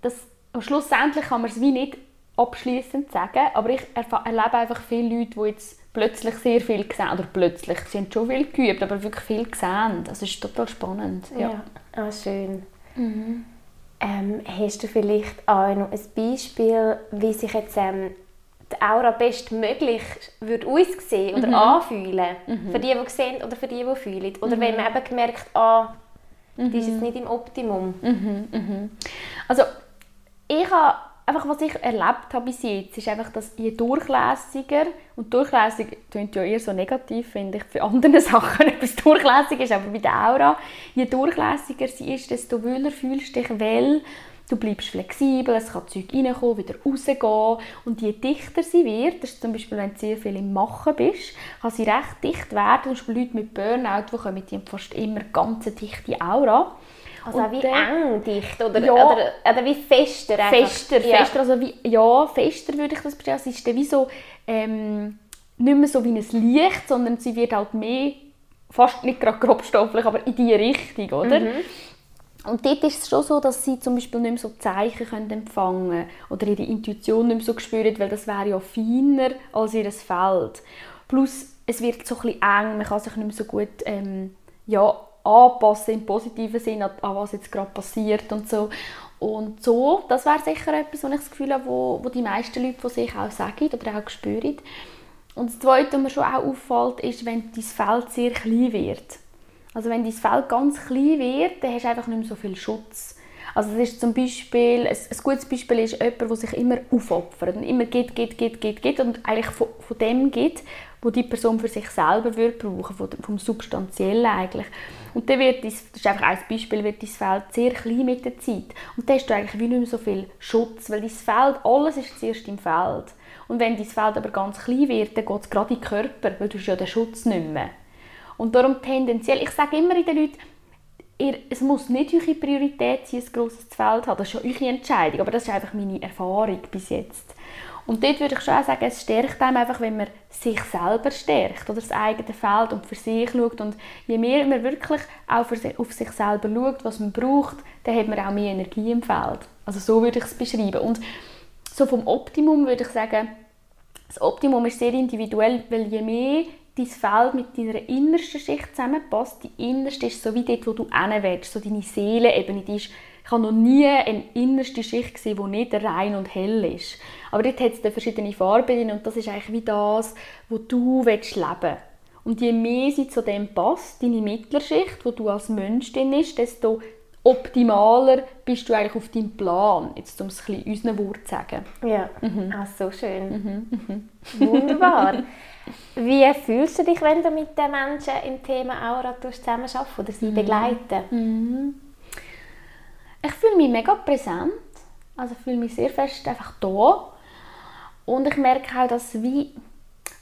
[SPEAKER 2] dass, schlussendlich kann man es wie nicht abschließend sagen, aber ich erlebe einfach viele Leute, die jetzt plötzlich sehr viel sehen, oder plötzlich, sie haben schon viel geübt, aber wirklich viel gesehen. Das ist total spannend. Ja, ja.
[SPEAKER 1] Ah, schön.
[SPEAKER 2] Mhm.
[SPEAKER 1] Ähm, hast du vielleicht auch noch ein Beispiel, wie sich jetzt ähm, die Aura bestmöglich würde aussehen oder mhm. anfühlen? Mhm. Für die, die sehen oder für die, die fühlen? Oder mhm. wenn man eben gemerkt ah, die ist jetzt mhm. nicht im Optimum?
[SPEAKER 2] Mhm, mhm. Also, ich habe einfach was ich erlebt habe bis jetzt, ist einfach, dass je durchlässiger, und durchlässig klingt ja eher so negativ, finde ich, für andere [laughs] Sachen etwas durchlässig ist, aber bei der Aura, je durchlässiger sie ist, desto wohler fühlst du dich, weil du bleibst flexibel, es kann Zeug reinkommen, wieder rausgehen. Und je dichter sie wird, das ist zum Beispiel, wenn du sehr viel im Machen bist, kann sie recht dicht werden, zum Beispiel Leute mit Burnout, die kommen, die fast immer ganz dichte Aura
[SPEAKER 1] also und wie eng dicht oder, ja, oder, oder, wie fester
[SPEAKER 2] einfach. Fester, ja. fester, also wie, ja, fester würde ich das beschreiben. Es ist wie so, ähm, nicht mehr so wie ein Licht, sondern sie wird halt mehr, fast nicht gerade grobstofflich, aber in diese Richtung, oder? Mhm. Und dort ist es schon so, dass sie zum Beispiel nicht mehr so Zeichen können empfangen können oder ihre Intuition nicht mehr so spüren, weil das wäre ja feiner als ihr Feld. Plus, es wird so ein bisschen eng, man kann sich nicht mehr so gut ähm, ja, anpassen im positiven Sinne an, was jetzt gerade passiert und so. Und so, das wäre sicher etwas, wo ich das Gefühl habe, wo, wo die meisten Leute von sich auch sagen oder auch spüren. Und das Zweite, was mir schon auch auffällt, ist, wenn dein Feld sehr klein wird. Also wenn dein Feld ganz klein wird, dann hast du einfach nicht mehr so viel Schutz. Also das ist zum Beispiel, ein, ein gutes Beispiel ist jemand, der sich immer aufopfert und immer geht, geht, geht, geht, geht und eigentlich von, von dem geht, wo die Person für sich selber würde brauchen, vom, vom Substanziellen eigentlich. Und dann wird das, das ist einfach ein Beispiel, wird dein Feld sehr klein mit der Zeit. Und dann hast du eigentlich wie nicht mehr so viel Schutz, weil dein Feld, alles ist zuerst im Feld. Und wenn dein Feld aber ganz klein wird, dann geht es gerade in den Körper, weil du hast ja den Schutz nicht mehr. Und darum tendenziell, ich sage immer den Leuten, ihr, es muss nicht eure Priorität sein, ein grosses Feld haben, das ist schon eure Entscheidung, aber das ist einfach meine Erfahrung bis jetzt. Und dort würde ich schon sagen, es stärkt einem einfach, wenn man sich selber stärkt oder das eigene Feld und für sich schaut. Und je mehr man wirklich auch auf sich selber schaut, was man braucht, dann hat man auch mehr Energie im Feld. Also so würde ich es beschreiben. Und so vom Optimum würde ich sagen, das Optimum ist sehr individuell, weil je mehr dein Feld mit deiner innersten Schicht zusammenpasst, die innerste ist so wie dort, wo du hin willst, so deine Seelenebene, die ist ich habe noch nie eine innerste Schicht gesehen, die nicht rein und hell ist. Aber dort hat es verschiedene Farben und das ist eigentlich wie das, wo du willst leben Und je mehr sie zu dem passt, deine Mittlerschicht, wo du als Mensch drin ist, desto optimaler bist du eigentlich auf deinem Plan. Jetzt um es ein bisschen unseren Wort zu sagen.
[SPEAKER 1] Ja, mhm. ah, so schön. Mhm. Mhm. Wunderbar. [laughs] Wie fühlst du dich, wenn du mit den Menschen im Thema Aura zusammenarbeitest oder sie mhm. begleiten?
[SPEAKER 2] Mhm. Ich fühle mich mega präsent. Also fühle mich sehr fest einfach da. Und ich merke auch, dass wie,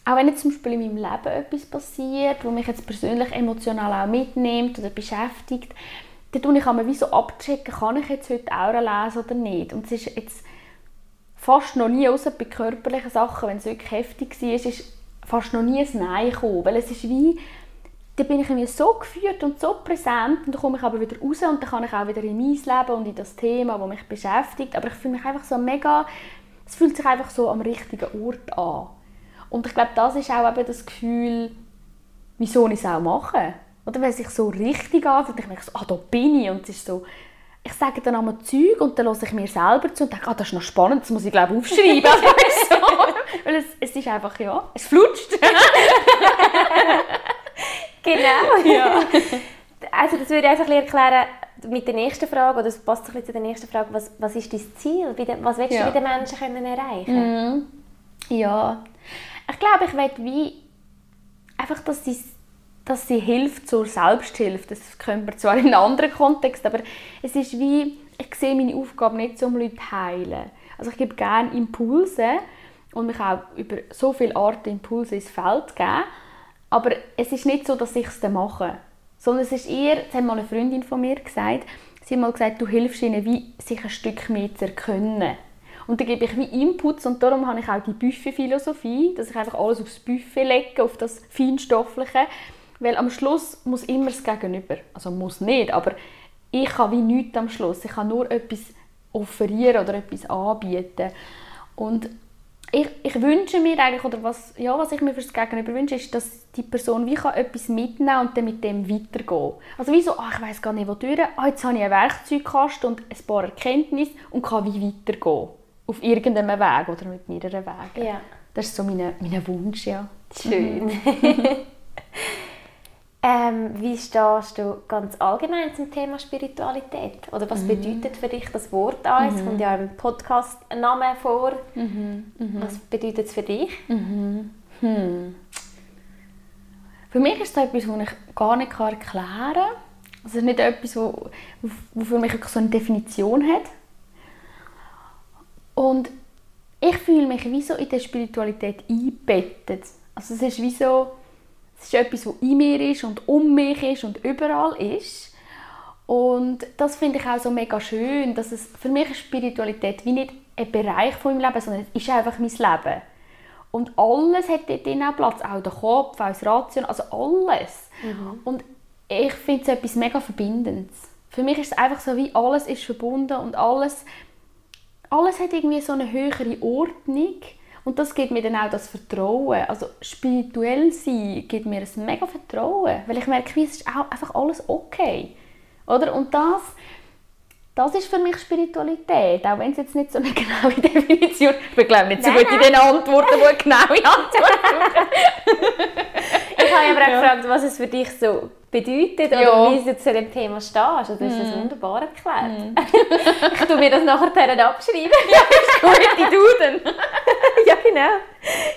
[SPEAKER 2] auch wenn jetzt zum Beispiel in meinem Leben etwas passiert, wo mich jetzt persönlich emotional auch mitnimmt oder beschäftigt, dann tue ich einmal wie so abchecken, kann ich jetzt heute Aura lesen oder nicht. Und es ist jetzt fast noch nie, außer bei körperlichen Sachen, wenn es wirklich heftig war, ist fast noch nie ein Nein gekommen. Weil es ist wie, da bin ich irgendwie so geführt und so präsent und dann komme ich aber wieder raus und dann kann ich auch wieder in mein Leben und in das Thema, das mich beschäftigt. Aber ich fühle mich einfach so mega, es fühlt sich einfach so am richtigen Ort an. Und ich glaube, das ist auch eben das Gefühl, wieso ich es auch mache. Oder wenn es sich so richtig anfühlt, ich merke so, ah, da bin ich. Und es ist so, ich sage dann einmal Zeug und dann höre ich mir selber zu und denke, ah, das ist noch spannend, das muss ich glaube aufschreiben. so. [laughs] [laughs] Weil es, es ist einfach, ja, es flutscht. [laughs]
[SPEAKER 1] genau. Ja. Also das würde ich einfach erklären mit der nächsten Frage, oder das passt ein bisschen zu der nächsten Frage, was, was ist dein Ziel? Was willst ja. du bei den Menschen können erreichen
[SPEAKER 2] mhm. Ja, ich glaube, ich will wie einfach, dass sie dass sie hilft zur Selbsthilfe. Das können wir zwar in einem anderen Kontext, aber es ist wie, ich sehe meine Aufgabe nicht, um Leute zu heilen. Also ich gebe gerne Impulse und mich auch über so viele Arten Impulse ins Feld geben, aber es ist nicht so, dass ich es dann mache. Sondern es ist eher, das hat mal eine Freundin von mir gesagt, sie hat mal gesagt, du hilfst ihnen, wie sich ein Stück mehr zu erkennen. Und dann gebe ich wie Inputs und darum habe ich auch die Buffet-Philosophie, dass ich einfach alles aufs Buffet lege, auf das Feinstoffliche, weil am Schluss muss immer das Gegenüber, also muss nicht, aber ich habe wie nichts am Schluss. Ich kann nur etwas offerieren oder etwas anbieten. Und ich, ich wünsche mir eigentlich, oder was, ja, was ich mir fürs Gegenüber wünsche, ist, dass die Person wie kann etwas mitnehmen und dann mit dem weitergehen. Also wie so, ach, ich weiß gar nicht, wo durch, ah, jetzt habe ich einen Werkzeugkasten und ein paar Erkenntnisse und kann wie weitergehen. Auf irgendeinem Weg oder mit mehreren Wegen.
[SPEAKER 1] Ja.
[SPEAKER 2] Das ist so mein, mein Wunsch, ja.
[SPEAKER 1] Schön. [laughs] Ähm, wie stehst du ganz allgemein zum Thema Spiritualität? Oder was mhm. bedeutet für dich das Wort an? Es mhm. kommt ja im Podcast-Namen vor. Mhm. Mhm. Was bedeutet es für dich?
[SPEAKER 2] Mhm. Hm. Für mich ist es etwas, das ich gar nicht erklären kann. Also es ist nicht etwas, das für mich so eine Definition hat. Und ich fühle mich wie so in der Spiritualität eingebettet. Also es ist wie so, es ist etwas, das in mir ist und um mich ist und überall ist. Und das finde ich auch so mega schön, dass es für mich ist Spiritualität wie nicht ein Bereich von meinem Leben, sondern es ist einfach mein Leben. Und alles hat dort auch Platz, auch der Kopf, auch das Ration, also alles. Mhm. Und ich finde es etwas mega Verbindendes. Für mich ist es einfach so, wie alles ist verbunden und alles, alles hat irgendwie so eine höhere Ordnung. Und das gibt mir dann auch das Vertrauen. Also spirituell sein gibt mir ein mega Vertrauen, weil ich merke, es ist auch einfach alles okay. Oder? Und das, das ist für mich Spiritualität, auch wenn es jetzt nicht so eine [laughs] genaue Definition ist. Ich glaube nicht so gut in den Antworten, die eine genaue [laughs] Antwort
[SPEAKER 1] Ich habe aber auch ja. gefragt, was es für dich so bedeutet ja. oder wie du zu dem Thema stehst. Also, du hast das mm. wunderbar erklärt. Mm. [laughs] ich tue mir das nachher abschreiben.
[SPEAKER 2] ja, ist gut, die Duden.
[SPEAKER 1] Genau.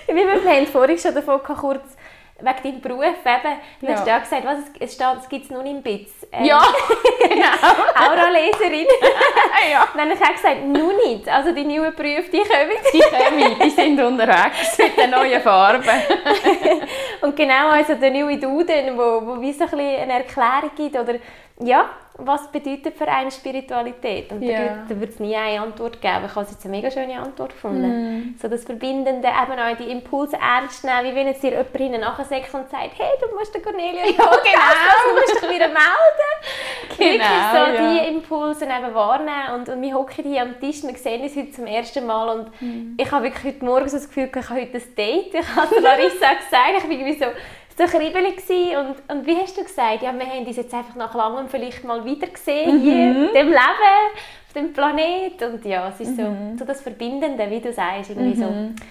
[SPEAKER 1] Wir haben vorhin schon davon kurz wegen deinem Beruf eben, du ja. hast ja gesagt, was, es, steht, es gibt es nur im BITS.
[SPEAKER 2] Ähm, ja, [laughs] genau.
[SPEAKER 1] Aura-Leserin. [laughs] ja. Dann habe ich gesagt, nur nicht. Also die neuen Berufe, die kommen.
[SPEAKER 2] die kommen, die sind unterwegs mit den neuen Farben. [laughs]
[SPEAKER 1] Und genau, also der neue Duden, wo, wo wie so ein bisschen eine Erklärung gibt, oder ja, was bedeutet für eine Spiritualität? Und yeah. da, wird es nie eine Antwort geben. Ich habe jetzt eine mega schöne Antwort gefunden. Mm. So das Verbindende, eben auch die Impulse ernst nehmen, wie wenn jetzt dir jemand hinten nachsagt und sagt, hey, du musst den Cornelia ja, genau. du musst dich wieder melden. [laughs] Genau, Wirklich so ja. die Impulse eben wahrnehmen. Und, und wir hocken hier am Tisch, wir sehen uns heute zum ersten Mal und mm. ich habe wirklich heute Morgen so das Gefühl, ich habe heute ein Date. Ich habe Larissa [laughs] gesagt, ich bin irgendwie so so kribbelig und, und wie hast du gesagt, ja, wir haben uns jetzt einfach nach langem vielleicht mal wieder gesehen, mhm. hier in diesem Leben, auf dem Planet und ja, es ist mhm. so, so das Verbindende, wie du sagst, irgendwie mhm. so,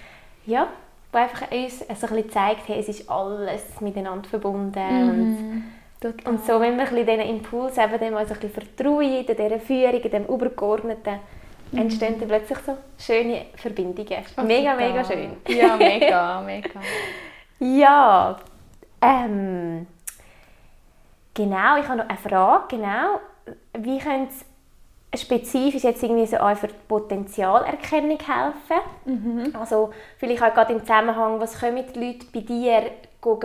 [SPEAKER 1] ja, wo einfach uns so ein bisschen zeigt, hey, es ist alles miteinander verbunden und, mhm. und so, wenn wir ein bisschen diesen Impuls eben dem also ein bisschen vertrauen, dieser Führung, dem Übergeordneten, mhm. entstehen dann plötzlich so schöne Verbindungen. Mega, mega schön.
[SPEAKER 2] Ja, mega, [laughs] mega.
[SPEAKER 1] ja, ähm, genau, ich habe noch eine Frage. Genau, wie könnte es spezifisch jetzt irgendwie so auch für die Potenzialerkennung helfen? Mhm. Also vielleicht auch gerade im Zusammenhang, was können die Leute bei dir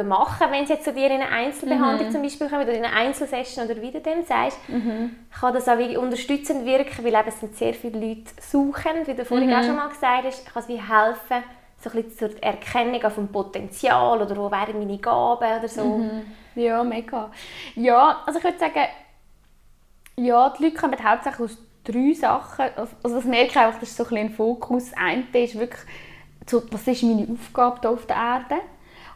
[SPEAKER 1] machen, wenn sie jetzt zu dir in eine Einzelbehandlung mhm. zum Beispiel kommen oder in eine Einzelsession oder wie du dem sagst, mhm. kann das auch wirklich unterstützend wirken, weil eben es sind sehr viele Leute suchen, wie du vorhin mhm. auch schon mal gesagt hast, kann es wie helfen, so ein bisschen zur Erkennung vom Potenzial oder wo wären meine Gaben oder so. Mhm.
[SPEAKER 2] Ja, mega. Ja, also ich würde sagen, ja, die Leute kommen hauptsächlich aus drei Sachen. Also das merke ich auch, das ist so ein, ein Fokus. Eine ist wirklich, so, was ist meine Aufgabe hier auf der Erde?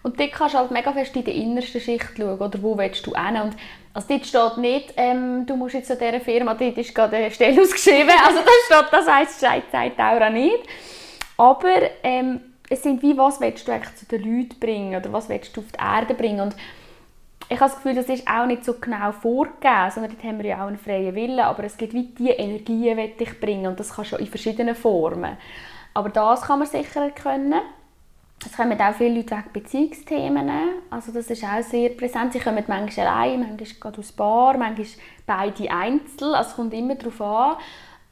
[SPEAKER 2] Und dort kannst du halt mega fest in die innerste Schicht schauen, oder wo willst du hin? Und also dort steht nicht, ähm, du musst jetzt zu dieser Firma, dort ist gerade eine Stelle [laughs] ausgeschrieben, also das steht, das heisst, sagt Aura nicht. Aber ähm, es sind wie, was willst du eigentlich zu den Leuten bringen oder was willst du auf die Erde bringen und ich habe das Gefühl, das ist auch nicht so genau vorgegeben, sondern dort haben wir ja auch einen freien Willen, aber es gibt wie diese Energien, die ich bringen und das kann schon in verschiedenen Formen. Aber das kann man sicher erkennen. Es kommen auch viele Leute wegen Beziehungsthemen. Also das ist auch sehr präsent. Sie kommen manchmal allein, manchmal gerade aus Paar, manchmal beide einzeln. Also es kommt immer darauf an.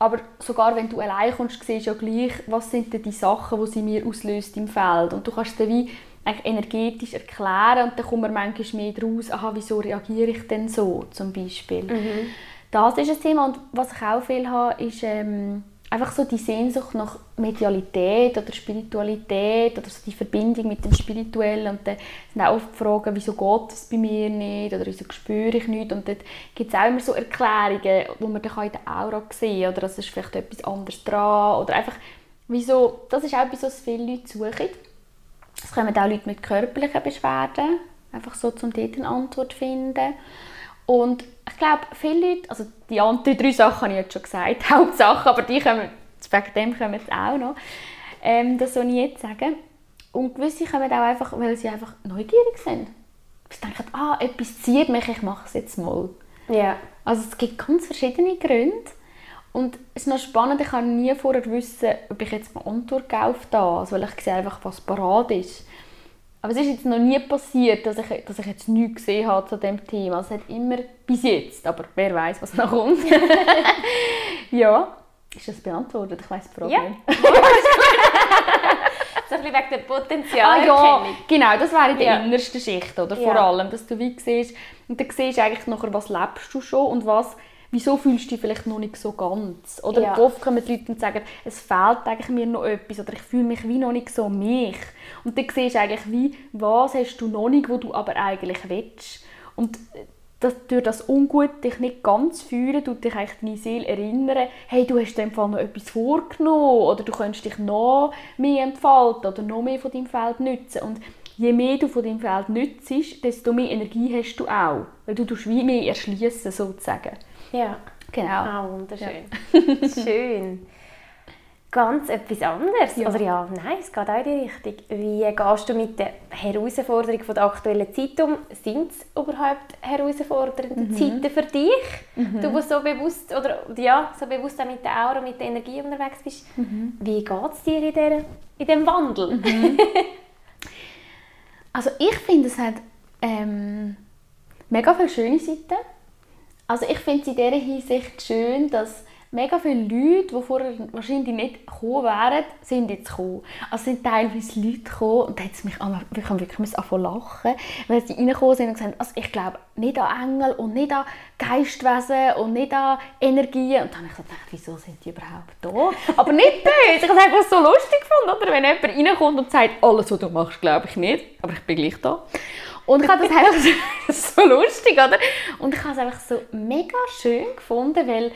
[SPEAKER 2] Aber sogar wenn du allein kommst, siehst du ja gleich, was sind denn die Sachen, die sie mir auslöst im Feld. Und du kannst es wie energetisch erklären und dann kommt man manchmal mehr daraus, aha, wieso reagiere ich denn so, zum Beispiel. Mhm. Das ist ein Thema. Und was ich auch viel habe, ist ähm, einfach so die Sehnsucht nach Medialität oder Spiritualität oder so die Verbindung mit dem Spirituellen und dann sind auch oft Fragen, wieso geht das bei mir nicht oder wieso spüre ich nichts und dort gibt es auch immer so Erklärungen, wo man dann in der Aura sehen oder es ist vielleicht etwas anderes dran oder einfach, wieso, das ist auch etwas, was viele Leute suchen. Es kommen auch Leute mit körperlichen Beschwerden, einfach so, um dort eine Antwort zu finden. Und ich glaube, viele Leute, also die anderen drei Sachen habe ich jetzt schon gesagt, [laughs] Hauptsachen, aber die kommen, wegen dem kommen jetzt auch noch. Ähm, das soll ich jetzt sagen. Und gewisse kommen auch einfach, weil sie einfach neugierig sind. sie denken, ah, etwas zieht mich, ich mache es jetzt mal.
[SPEAKER 1] Ja.
[SPEAKER 2] Also es gibt ganz verschiedene Gründe. Und es ist noch spannend, ich kann nie vorher wissen, ob ich jetzt mal Antwort auf das, weil ich sehe einfach, was parat ist. Aber es ist jetzt noch nie passiert, dass ich, dass ich jetzt nichts gesehen habe zu diesem Thema. Es hat immer bis jetzt, aber wer weiß, was noch kommt. [laughs] ja, ist das beantwortet? Ich weiß die Frage
[SPEAKER 1] Ja.
[SPEAKER 2] nicht. [laughs]
[SPEAKER 1] So ein bisschen wegen der
[SPEAKER 2] Ah,
[SPEAKER 1] Potenzialerkennung.
[SPEAKER 2] ja, genau, das wäre in der
[SPEAKER 1] Ja.
[SPEAKER 2] innersten Schicht, oder? Vor
[SPEAKER 1] Ja.
[SPEAKER 2] allem, dass du wie siehst, und dann siehst du eigentlich nachher, was lebst du schon und was, wieso fühlst du dich vielleicht noch nicht so ganz. Oder
[SPEAKER 1] Ja.
[SPEAKER 2] oft kommen die Leute und sagen, es fehlt eigentlich mir noch etwas oder ich fühle mich wie noch nicht so mich. Und dann siehst du eigentlich wie, was hast du noch nicht, wo du aber eigentlich willst. Und das, durch das Ungut dich nicht ganz fühlen, tut dich eigentlich deine Seele erinnern, hey, du hast in dem Fall noch etwas vorgenommen oder du könntest dich noch mehr entfalten oder noch mehr von deinem Feld nutzen. Und je mehr du von deinem Feld nützt, desto mehr Energie hast du auch. Weil du wie mehr erschließen sozusagen.
[SPEAKER 1] Ja.
[SPEAKER 2] Genau.
[SPEAKER 1] Ah, wunderschön. [laughs] [laughs] Schön. Ganz etwas anderes.
[SPEAKER 2] Ja.
[SPEAKER 1] Oder ja, nein, es geht auch in die Richtung. Wie gehst du mit der Herausforderung von der aktuellen Zeit um? Sind es überhaupt herausfordernde
[SPEAKER 2] Mhm.
[SPEAKER 1] Zeiten für dich? Du, die so bewusst, oder, ja, so bewusst auch mit der Aura, mit der Energie unterwegs bist.
[SPEAKER 2] Mhm.
[SPEAKER 1] Wie geht es dir in, der, in diesem Wandel? [laughs]
[SPEAKER 2] Also ich finde, es hat ähm, mega viele schöne Seiten. Also ich finde es in dieser Hinsicht schön, dass mega viele Leute, die vorher wahrscheinlich nicht gekommen wären, sind jetzt gekommen. Also sind teilweise Leute gekommen und da mich ich habe wirklich zu lachen, weil sie reingekommen sind und gesagt haben, also ich glaube nicht an Engel und nicht an Geistwesen und nicht an Energien. Und dann habe ich gedacht, wieso sind die überhaupt da? Aber nicht böse, ich habe es einfach so lustig gefunden, oder? wenn jemand reinkommt und sagt, alles was du machst, glaube ich nicht, aber ich bin gleich da. Und ich habe das [laughs] einfach so, [laughs] so lustig, oder? Und ich habe es einfach so mega schön gefunden, weil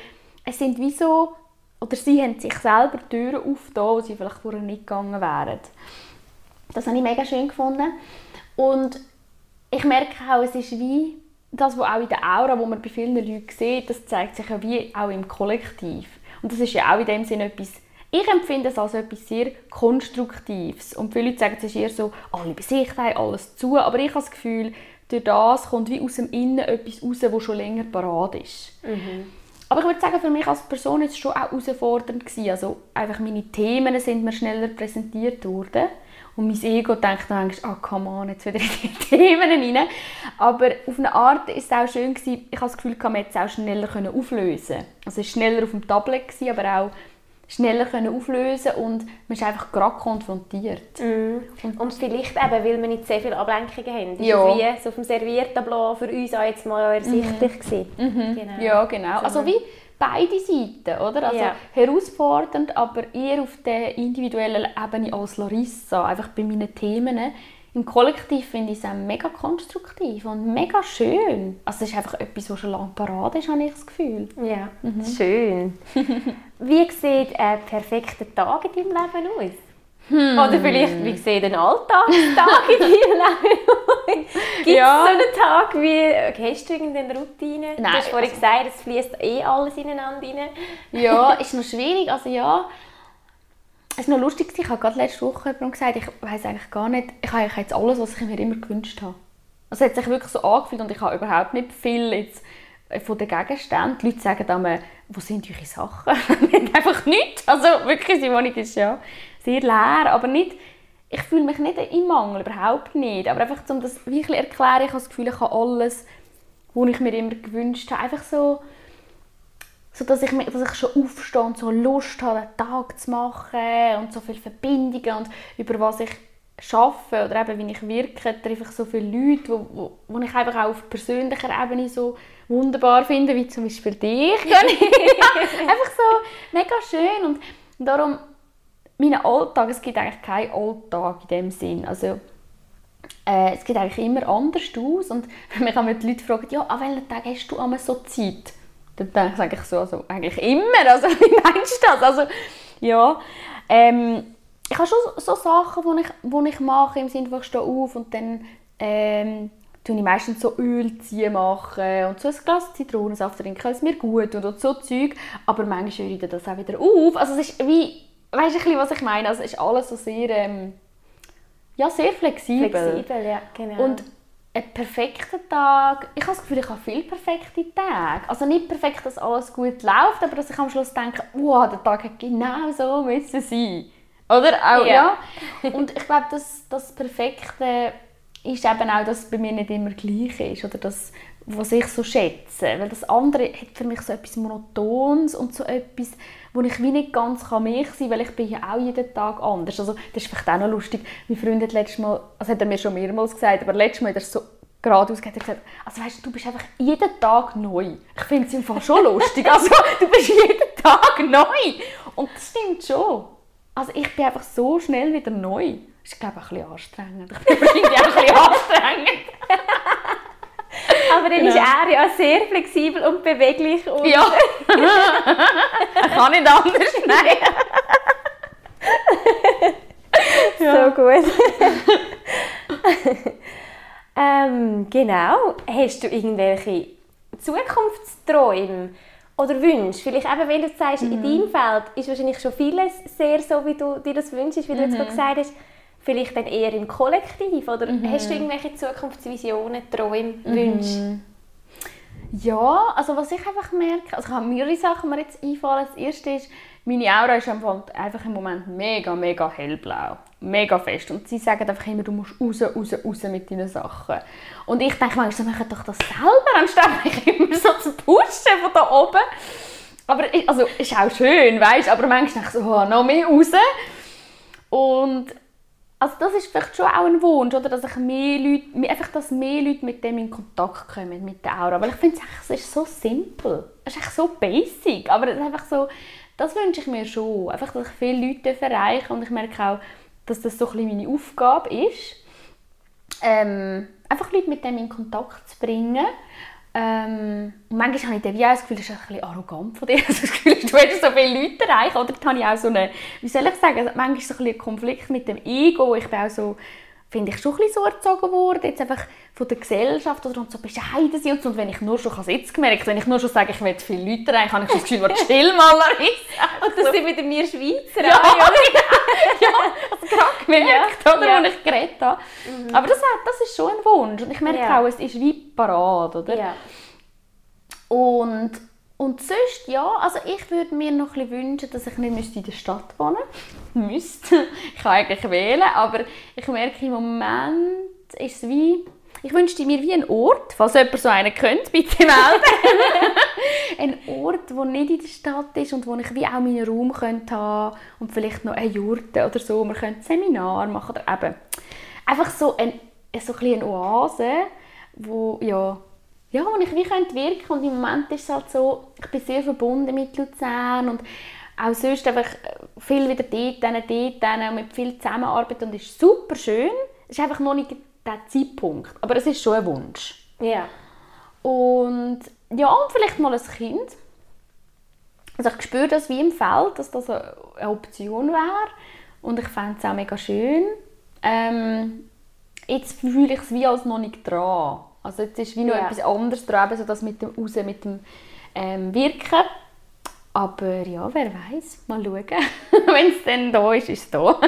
[SPEAKER 2] es sind wie so, oder sie haben sich selber Türen aufgetan, wo sie vielleicht vorher nicht gegangen wären. Das habe ich mega schön gefunden. Und ich merke auch, es ist wie das, was auch in der Aura, wo man bei vielen Leuten sieht, das zeigt sich ja wie auch im Kollektiv. Und das ist ja auch in dem Sinne etwas, ich empfinde es als etwas sehr Konstruktives. Und viele Leute sagen, es ist eher so, alle bei sich, alles zu. Aber ich habe das Gefühl, durch das kommt wie aus dem Innen etwas raus, das schon länger parat ist. Aber ich würde sagen, für mich als Person ist es schon auch herausfordernd gewesen. Also einfach meine Themen sind mir schneller präsentiert worden. Und mein Ego denkt dann manchmal, ah, come on, jetzt wieder in die [laughs] Themen rein. Aber auf eine Art ist es auch schön gewesen, ich habe das Gefühl, man hätte es auch schneller können auflösen Also es war schneller auf dem Tablet, gewesen, aber auch schneller können auflösen und man ist einfach gerade konfrontiert.
[SPEAKER 1] Und vielleicht eben, weil wir nicht sehr viele Ablenkungen haben. Ist
[SPEAKER 2] Ja.
[SPEAKER 1] es wie so auf dem Serviertableau für uns auch jetzt mal ersichtlich gewesen. Genau.
[SPEAKER 2] Ja, genau. Also wie beide Seiten, oder? Also
[SPEAKER 1] Ja.
[SPEAKER 2] herausfordernd, aber eher auf der individuellen Ebene als Larissa, einfach bei meinen Themen. Im Kollektiv finde ich es auch mega konstruktiv und mega schön. Also es ist einfach etwas, was schon lange parat ist, habe ich das Gefühl.
[SPEAKER 1] Ja, schön. [laughs] Wie sieht ein perfekter Tag in deinem Leben aus? Oder vielleicht, wie sieht ein Alltagstag in deinem Leben aus? [laughs] Gibt es
[SPEAKER 2] Ja.
[SPEAKER 1] so einen Tag wie, hast du irgendeine Routine? du
[SPEAKER 2] Nein,
[SPEAKER 1] hast vorhin
[SPEAKER 2] also-
[SPEAKER 1] gesagt, es fließt eh alles ineinander rein.
[SPEAKER 2] Ja, ist noch schwierig. Also ja, es ist noch lustig. Ich habe gerade letzte Woche jemandem gesagt, ich weiß eigentlich gar nicht, ich habe jetzt alles, was ich mir immer gewünscht habe. Also es hat sich wirklich so angefühlt und ich habe überhaupt nicht viel jetzt von den Gegenständen. Die Leute sagen dann, wo sind eure Sachen? [laughs] Einfach nichts. Also wirklich, die Wohnung ist ja sehr leer, aber nicht, ich fühle mich nicht im Mangel, überhaupt nicht. Aber einfach, um das wirklich erklären, ich habe das Gefühl, ich habe alles, was ich mir immer gewünscht habe, einfach so so dass ich, dass ich schon aufstehe und so Lust habe, den Tag zu machen und so viele Verbindungen und über was ich schaffe oder eben wie ich wirke, treffe ich so viele Leute, wo, wo, wo ich einfach auch auf persönlicher Ebene so wunderbar finde, wie zum Beispiel dich. [laughs] einfach so mega schön und darum mein Alltag, es gibt eigentlich keinen Alltag in dem Sinn, also äh, es geht eigentlich immer anders aus und [laughs] wenn mich einmal die Leute fragen, ja, an welchen Tag hast du einmal so Zeit? Dann denke ich eigentlich so, also eigentlich immer, also [laughs] wie meinst du das? Also, ja, ähm, ich habe schon so, Sachen, die ich, wo ich mache, im Sinne von ich stehe auf und dann ähm, tue ich meistens so Ölziehen machen und so ein Glas Zitronensaft trinken, es mir gut und so Zeug, aber manchmal höre ich das auch wieder auf. Also es ist wie, weißt du ein bisschen, was ich meine? Also es ist alles so sehr, ähm, ja, sehr flexibel.
[SPEAKER 1] Flexibel, ja, genau.
[SPEAKER 2] Und ein perfekter Tag, ich habe das Gefühl, ich habe viele perfekte Tage. Also nicht perfekt, dass alles gut läuft, aber dass ich am Schluss denke, wow, der Tag hätte genau so müssen sein. Oder? Auch, ja. ja. Und ich glaube, dass das Perfekte ist eben auch, dass es bei mir nicht immer gleich ist. Oder das, was ich so schätze. Weil das andere hat für mich so etwas Monotons und so etwas, wo ich wie nicht ganz kann mich sein kann, weil ich bin ja auch jeden Tag anders. Also das ist vielleicht auch noch lustig. Mein Freund hat letztes Mal, also hat er mir schon mehrmals gesagt, aber letztes Mal hat er so geradeaus gesagt, also weißt du, du bist einfach jeden Tag neu. Ich finde es im Fall schon lustig. [laughs] Also du bist jeden Tag neu. Und das stimmt schon. Also ich bin einfach so schnell wieder neu. Das ist, glaube ich, ein bisschen anstrengend. Ich bin wahrscheinlich auch ein bisschen [laughs] anstrengend.
[SPEAKER 1] Aber dann genau. ist er ja sehr flexibel und beweglich. Und
[SPEAKER 2] ja. er [laughs] kann nicht anders. [laughs] Nein.
[SPEAKER 1] so gut. [laughs] ähm, genau. Hast du irgendwelche Zukunftsträume oder Wünsche? Vielleicht eben, wenn du sagst, mhm. in deinem Feld ist wahrscheinlich schon vieles sehr so, wie du dir das wünschst, wie du mhm. jetzt gerade gesagt hast vielleicht dann eher im Kollektiv? Oder mhm. hast du irgendwelche Zukunftsvisionen, Träume, mhm. Wünsche?
[SPEAKER 2] Ja, also was ich einfach merke, also ich habe mehrere Sachen mir jetzt einfallen. Das erste ist, meine Aura ist einfach im Moment mega, mega hellblau. Mega fest. Und sie sagen einfach immer, du musst raus, raus, raus mit deinen Sachen. Und ich denke manchmal, machen doch das selber, anstatt mich [laughs] immer so zu pushen von da oben. Aber also, ist auch schön, weißt aber manchmal denke ich so, oh, noch mehr raus. Und also das ist vielleicht schon auch ein Wunsch, oder? dass ich mehr Leute, einfach, dass mehr Leute mit dem in Kontakt kommen, mit der Aura. Weil ich finde, es ist so simpel. Es ist echt so basic. Aber es ist einfach so, das wünsche ich mir schon. Einfach, dass ich viele Leute erreiche und ich merke auch, dass das so ein bisschen meine Aufgabe ist. Ähm, einfach Leute mit dem in Kontakt zu bringen ähm, manchmal habe ich auch das Gefühl, das ist ein bisschen arrogant von dir. [laughs] Also das Gefühl, du willst so viele Leute erreichen. Oder dann habe ich auch so eine, wie soll ich sagen, manchmal so ein, bisschen Konflikt mit dem Ego. Ich bin auch so, finde ich, schon ein bisschen so erzogen worden, jetzt einfach von der Gesellschaft oder und so bescheiden sein und wenn ich nur schon, ich habe jetzt gemerkt, wenn ich nur schon sage, ich will viele Leute erreichen, habe ich das Gefühl, was chill mal
[SPEAKER 1] ist. Und das so. sind wieder wir Schweizer.
[SPEAKER 2] Ja, ja, [laughs] ja, also gerade gemerkt, ja, oder, ja. als ich geredet habe. Mhm. Aber das, das ist schon ein Wunsch und ich merke ja. auch, es ist wie parat, oder? Ja. Und, und sonst, ja, also ich würde mir noch ein wünschen, dass ich nicht in der Stadt wohnen müsste. [laughs] Ich kann eigentlich wählen, aber ich merke im Moment ist es wie ich wünschte mir wie einen Ort, falls jemand so einen könnte, bitte melden. [laughs] ein Ort, der nicht in der Stadt ist und wo ich wie auch meinen Raum könnte haben und vielleicht noch eine Jurte oder so. Wir könnten Seminar machen oder eben einfach so, ein, so ein Oase, wo, ja, ja, wo ich wie könnte wirken und im Moment ist es halt so, ich bin sehr verbunden mit Luzern und auch sonst einfach viel wieder dort, dort, dort, mit viel Zusammenarbeit und ist super schön. Es ist einfach noch nicht der Zeitpunkt. Aber es ist schon ein Wunsch.
[SPEAKER 1] Ja.
[SPEAKER 2] Und ja, und vielleicht mal ein Kind. Also ich spüre das wie im Feld, dass das eine Option wäre. Und ich fände es auch mega schön. Ähm, jetzt fühle ich es wie als noch nicht dran. Also jetzt ist wie noch ja. etwas anderes dran, so das mit dem Raus, mit dem ähm, Wirken. Aber ja, wer weiß, mal schauen. [laughs] Wenn es dann da ist, ist es da.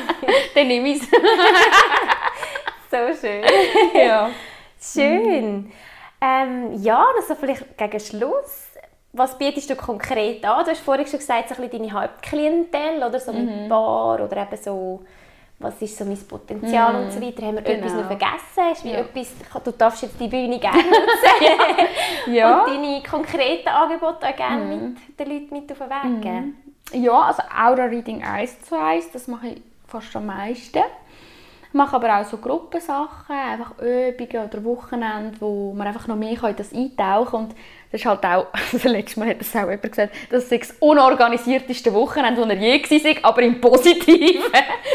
[SPEAKER 2] [laughs] dann nehme ich es. [laughs]
[SPEAKER 1] so schön.
[SPEAKER 2] ja.
[SPEAKER 1] Schön. Ähm, ja, also vielleicht gegen Schluss. Was bietest du konkret an? Du hast vorhin schon gesagt, so ein bisschen deine Hauptklientel oder so mit mhm. Bar oder eben so, was ist so mein Potenzial mhm. und so weiter. Haben wir genau. etwas noch vergessen? Ist wie ja. etwas, du darfst jetzt die Bühne gerne nutzen [laughs] ja. und deine konkreten Angebote auch gerne mhm. mit den Leuten mit auf den Weg geben.
[SPEAKER 2] Mhm. Ja, also Aura Reading 1 zu 1, das mache ich fast am meisten. Ich mache aber auch so Gruppensachen, einfach Übungen oder Wochenende, wo man einfach noch mehr in das eintauchen kann. Und das ist halt auch, [laughs] also letztes Mal hat das auch jemand gesagt, das ist das unorganisierteste Wochenende, das er je war, aber im Positiven. [laughs]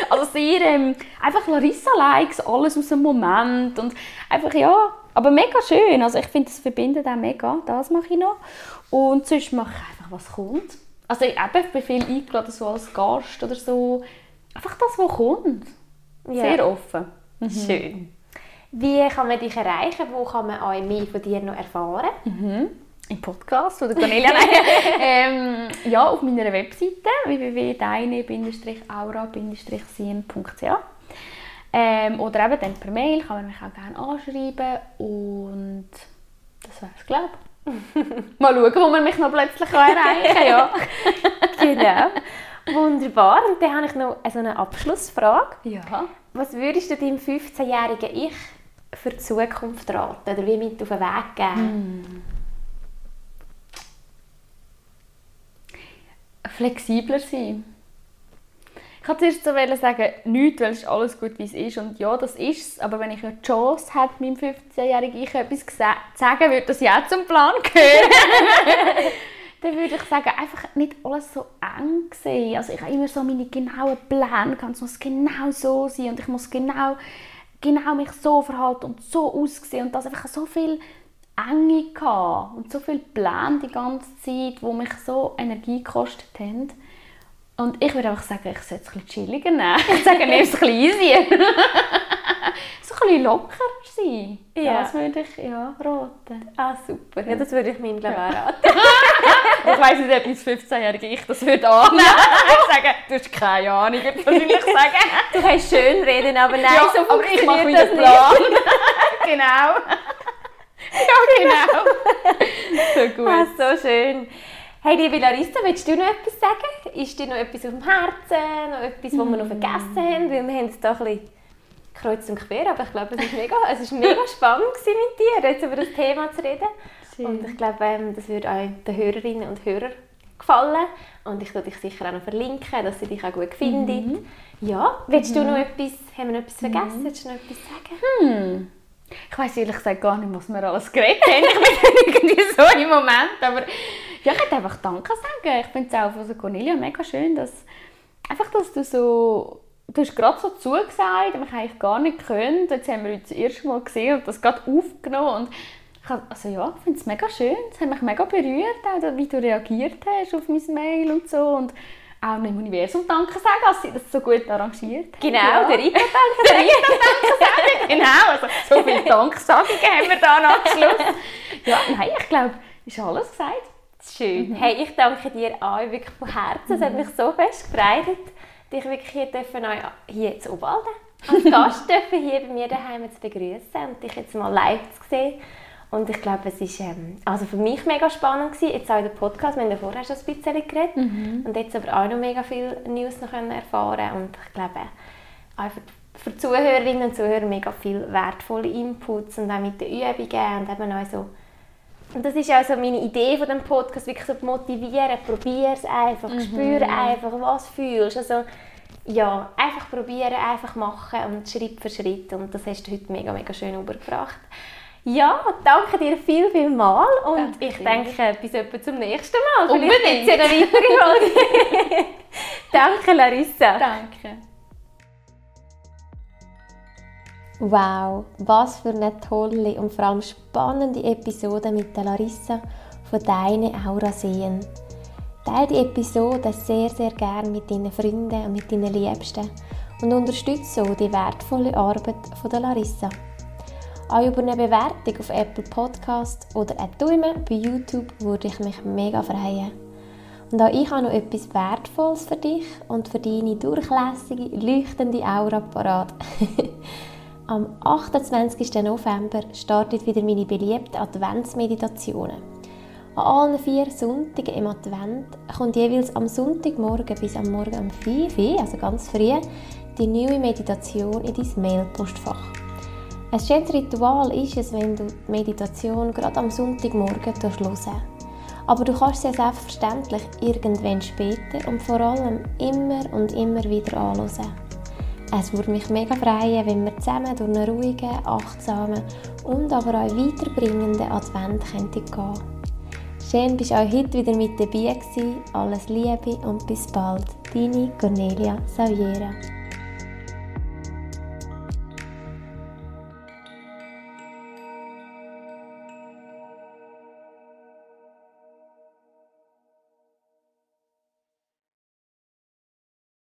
[SPEAKER 2] Also sehr, ähm, einfach Larissa-Likes, alles aus dem Moment und einfach, ja, aber mega schön. Also ich finde, das verbindet auch mega, das mache ich noch. Und sonst mache ich einfach, was kommt. Also ich bin viel eingeladen, so als Gast oder so. Einfach das, was kommt. Ja. Sehr offen.
[SPEAKER 1] Mhm. Schön. Wie kann man dich erreichen? Wo kann man auch mehr von dir noch erfahren?
[SPEAKER 2] Mhm. Im Podcast oder Cornelia? [laughs] ähm, ja, auf meiner Webseite www.deine-aura-sien.ch Ähm, oder eben dann per Mail kann man mich auch gerne anschreiben und das wäre es, glaube ich. Mal schauen, wo man mich noch plötzlich erreichen kann. Ja. [laughs]
[SPEAKER 1] genau. Wunderbar. Und dann habe ich noch also eine Abschlussfrage.
[SPEAKER 2] ja.
[SPEAKER 1] Was würdest du deinem 15-jährigen Ich für die Zukunft raten oder wie mit auf den Weg geben?
[SPEAKER 2] Flexibler sein. Ich wollte zuerst so sagen, nichts, weil es ist alles gut, wie es ist. Und ja, das ist es. Aber wenn ich eine Chance hätte, meinem 15-jährigen Ich etwas zu sagen, würde das ja zum Plan gehören. [laughs] dann würde ich sagen, einfach nicht alles so eng sehen. Also ich habe immer so meine genauen Pläne, es muss genau so sein und ich muss genau, genau mich so verhalten und so aussehen und das einfach so viel Enge gehabt und so viele Pläne die ganze Zeit, die mich so Energie gekostet haben. Und ich würde einfach sagen, ich sollte es ein bisschen chilliger nehmen. Ich sage, nimm es ein bisschen easy. [laughs] so ein bisschen lockerer sein.
[SPEAKER 1] Ja.
[SPEAKER 2] Das würde ich ja, raten.
[SPEAKER 1] Ah, super. Ja, das würde ich meinem ja. raten. [laughs]
[SPEAKER 2] ich weiss nicht, ob mein 15-jährige Ich das würde annehmen. [laughs] ich sage, du hast keine Ahnung, würde ich wahrscheinlich sagen.
[SPEAKER 1] Du kannst schön reden, aber nein, ja, so
[SPEAKER 2] aber ich mache das Plan. genau. Genau. [laughs] so gut.
[SPEAKER 1] Ah, so schön. Hey, liebe Larissa, willst du noch etwas sagen? Ist dir noch etwas auf dem Herzen? Noch etwas, was wir noch vergessen haben? Weil wir haben es da ein bisschen kreuz und quer, aber ich glaube, es war mega, es mega [laughs] spannend mit dir, jetzt über das Thema zu reden. Schön. Und ich glaube, ähm, das würde auch den Hörerinnen und Hörern gefallen. Und ich würde dich sicher auch noch verlinken, dass sie dich auch gut findet. Mhm. Ja, willst du mhm. noch etwas, haben wir noch etwas vergessen? Mhm. Willst du noch etwas sagen?
[SPEAKER 2] Hm. Ich weiß ehrlich gesagt gar nicht, was wir alles geredet haben. Ich bin [laughs] irgendwie so im Moment. Aber ja, ich hätte einfach Danke sagen. Ich finde es auch von Cornelia mega schön, dass, einfach, dass du so... Du hast gerade so zugesagt, aber ich eigentlich gar nicht können. Jetzt haben wir uns das erste Mal gesehen und das gerade aufgenommen. Und ich, also ja, ich finde es mega schön. Es hat mich mega berührt, auch, wie du reagiert hast auf mein Mail und so. Und auch dem Universum Danke sagen, dass sie das so gut arrangiert haben.
[SPEAKER 1] Genau, ja. der Rita Danke [laughs]
[SPEAKER 2] Der Rita Danke sagen, genau. Also, so [laughs] viele Danksagungen haben wir da noch am Schluss. Ja, nein, ich glaube, ist alles gesagt.
[SPEAKER 1] Schön. Mhm. Hey, ich danke dir auch wirklich von Herzen. Es hat mich so fest gefreut, dich wirklich hier, dürfen, hier zu Obwalden als [laughs] Gast dürfen, hier bei mir daheim zu begrüßen und dich jetzt mal live zu sehen. Und ich glaube, es war ähm, also für mich mega spannend gewesen. Jetzt auch der Podcast, wir haben ja vorher schon ein bisschen geredet mhm. und jetzt aber auch noch mega viel News noch können erfahren und ich glaube auch für, für Zuhörerinnen und Zuhörer mega viel wertvolle Inputs und auch mit den Übungen und eben auch so und das ist auch so meine Idee von dem Podcast, wirklich so motivieren, probier es einfach, mhm. spüre einfach, was du fühlst. Also, ja, einfach probieren, einfach machen und Schritt für Schritt und das hast du heute mega, mega schön übergebracht. Ja, danke dir viel, viel mal und danke ich denke, bis etwa zum nächsten Mal.
[SPEAKER 2] Unbedingt.
[SPEAKER 1] Vielleicht gibt es ja eine weitere Folge. [laughs] danke Larissa.
[SPEAKER 2] Danke.
[SPEAKER 1] Wow, was für eine tolle und vor allem spannende Episode mit der Larissa von «Deine Aura sehen». Teile die Episode sehr, sehr gerne mit deinen Freunden und mit deinen Liebsten und unterstütze so die wertvolle Arbeit von der Larissa. Auch über eine Bewertung auf Apple Podcast oder ein Daumen bei YouTube würde ich mich mega freuen. Und auch ich habe noch etwas Wertvolles für dich und für deine durchlässige, leuchtende Aura parat. [laughs] Am 28. November startet wieder meine beliebten Adventsmeditationen. An allen vier Sonntagen im Advent kommt jeweils am Sonntagmorgen bis am Morgen um 5 Uhr, also ganz früh, die neue Meditation in dein Mailpostfach. Ein schönes Ritual ist es, wenn du die Meditation gerade am Sonntagmorgen hörst. Aber du kannst sie selbstverständlich irgendwann später und vor allem immer und immer wieder anhören. Es würde mich mega freuen, wenn wir zusammen durch einen ruhigen, achtsamen und aber auch weiterbringenden Advent gehen könnten. Schön, bist du auch heute wieder mit dabei gewesen. Alles Liebe und bis bald. Deine Cornelia Saviera.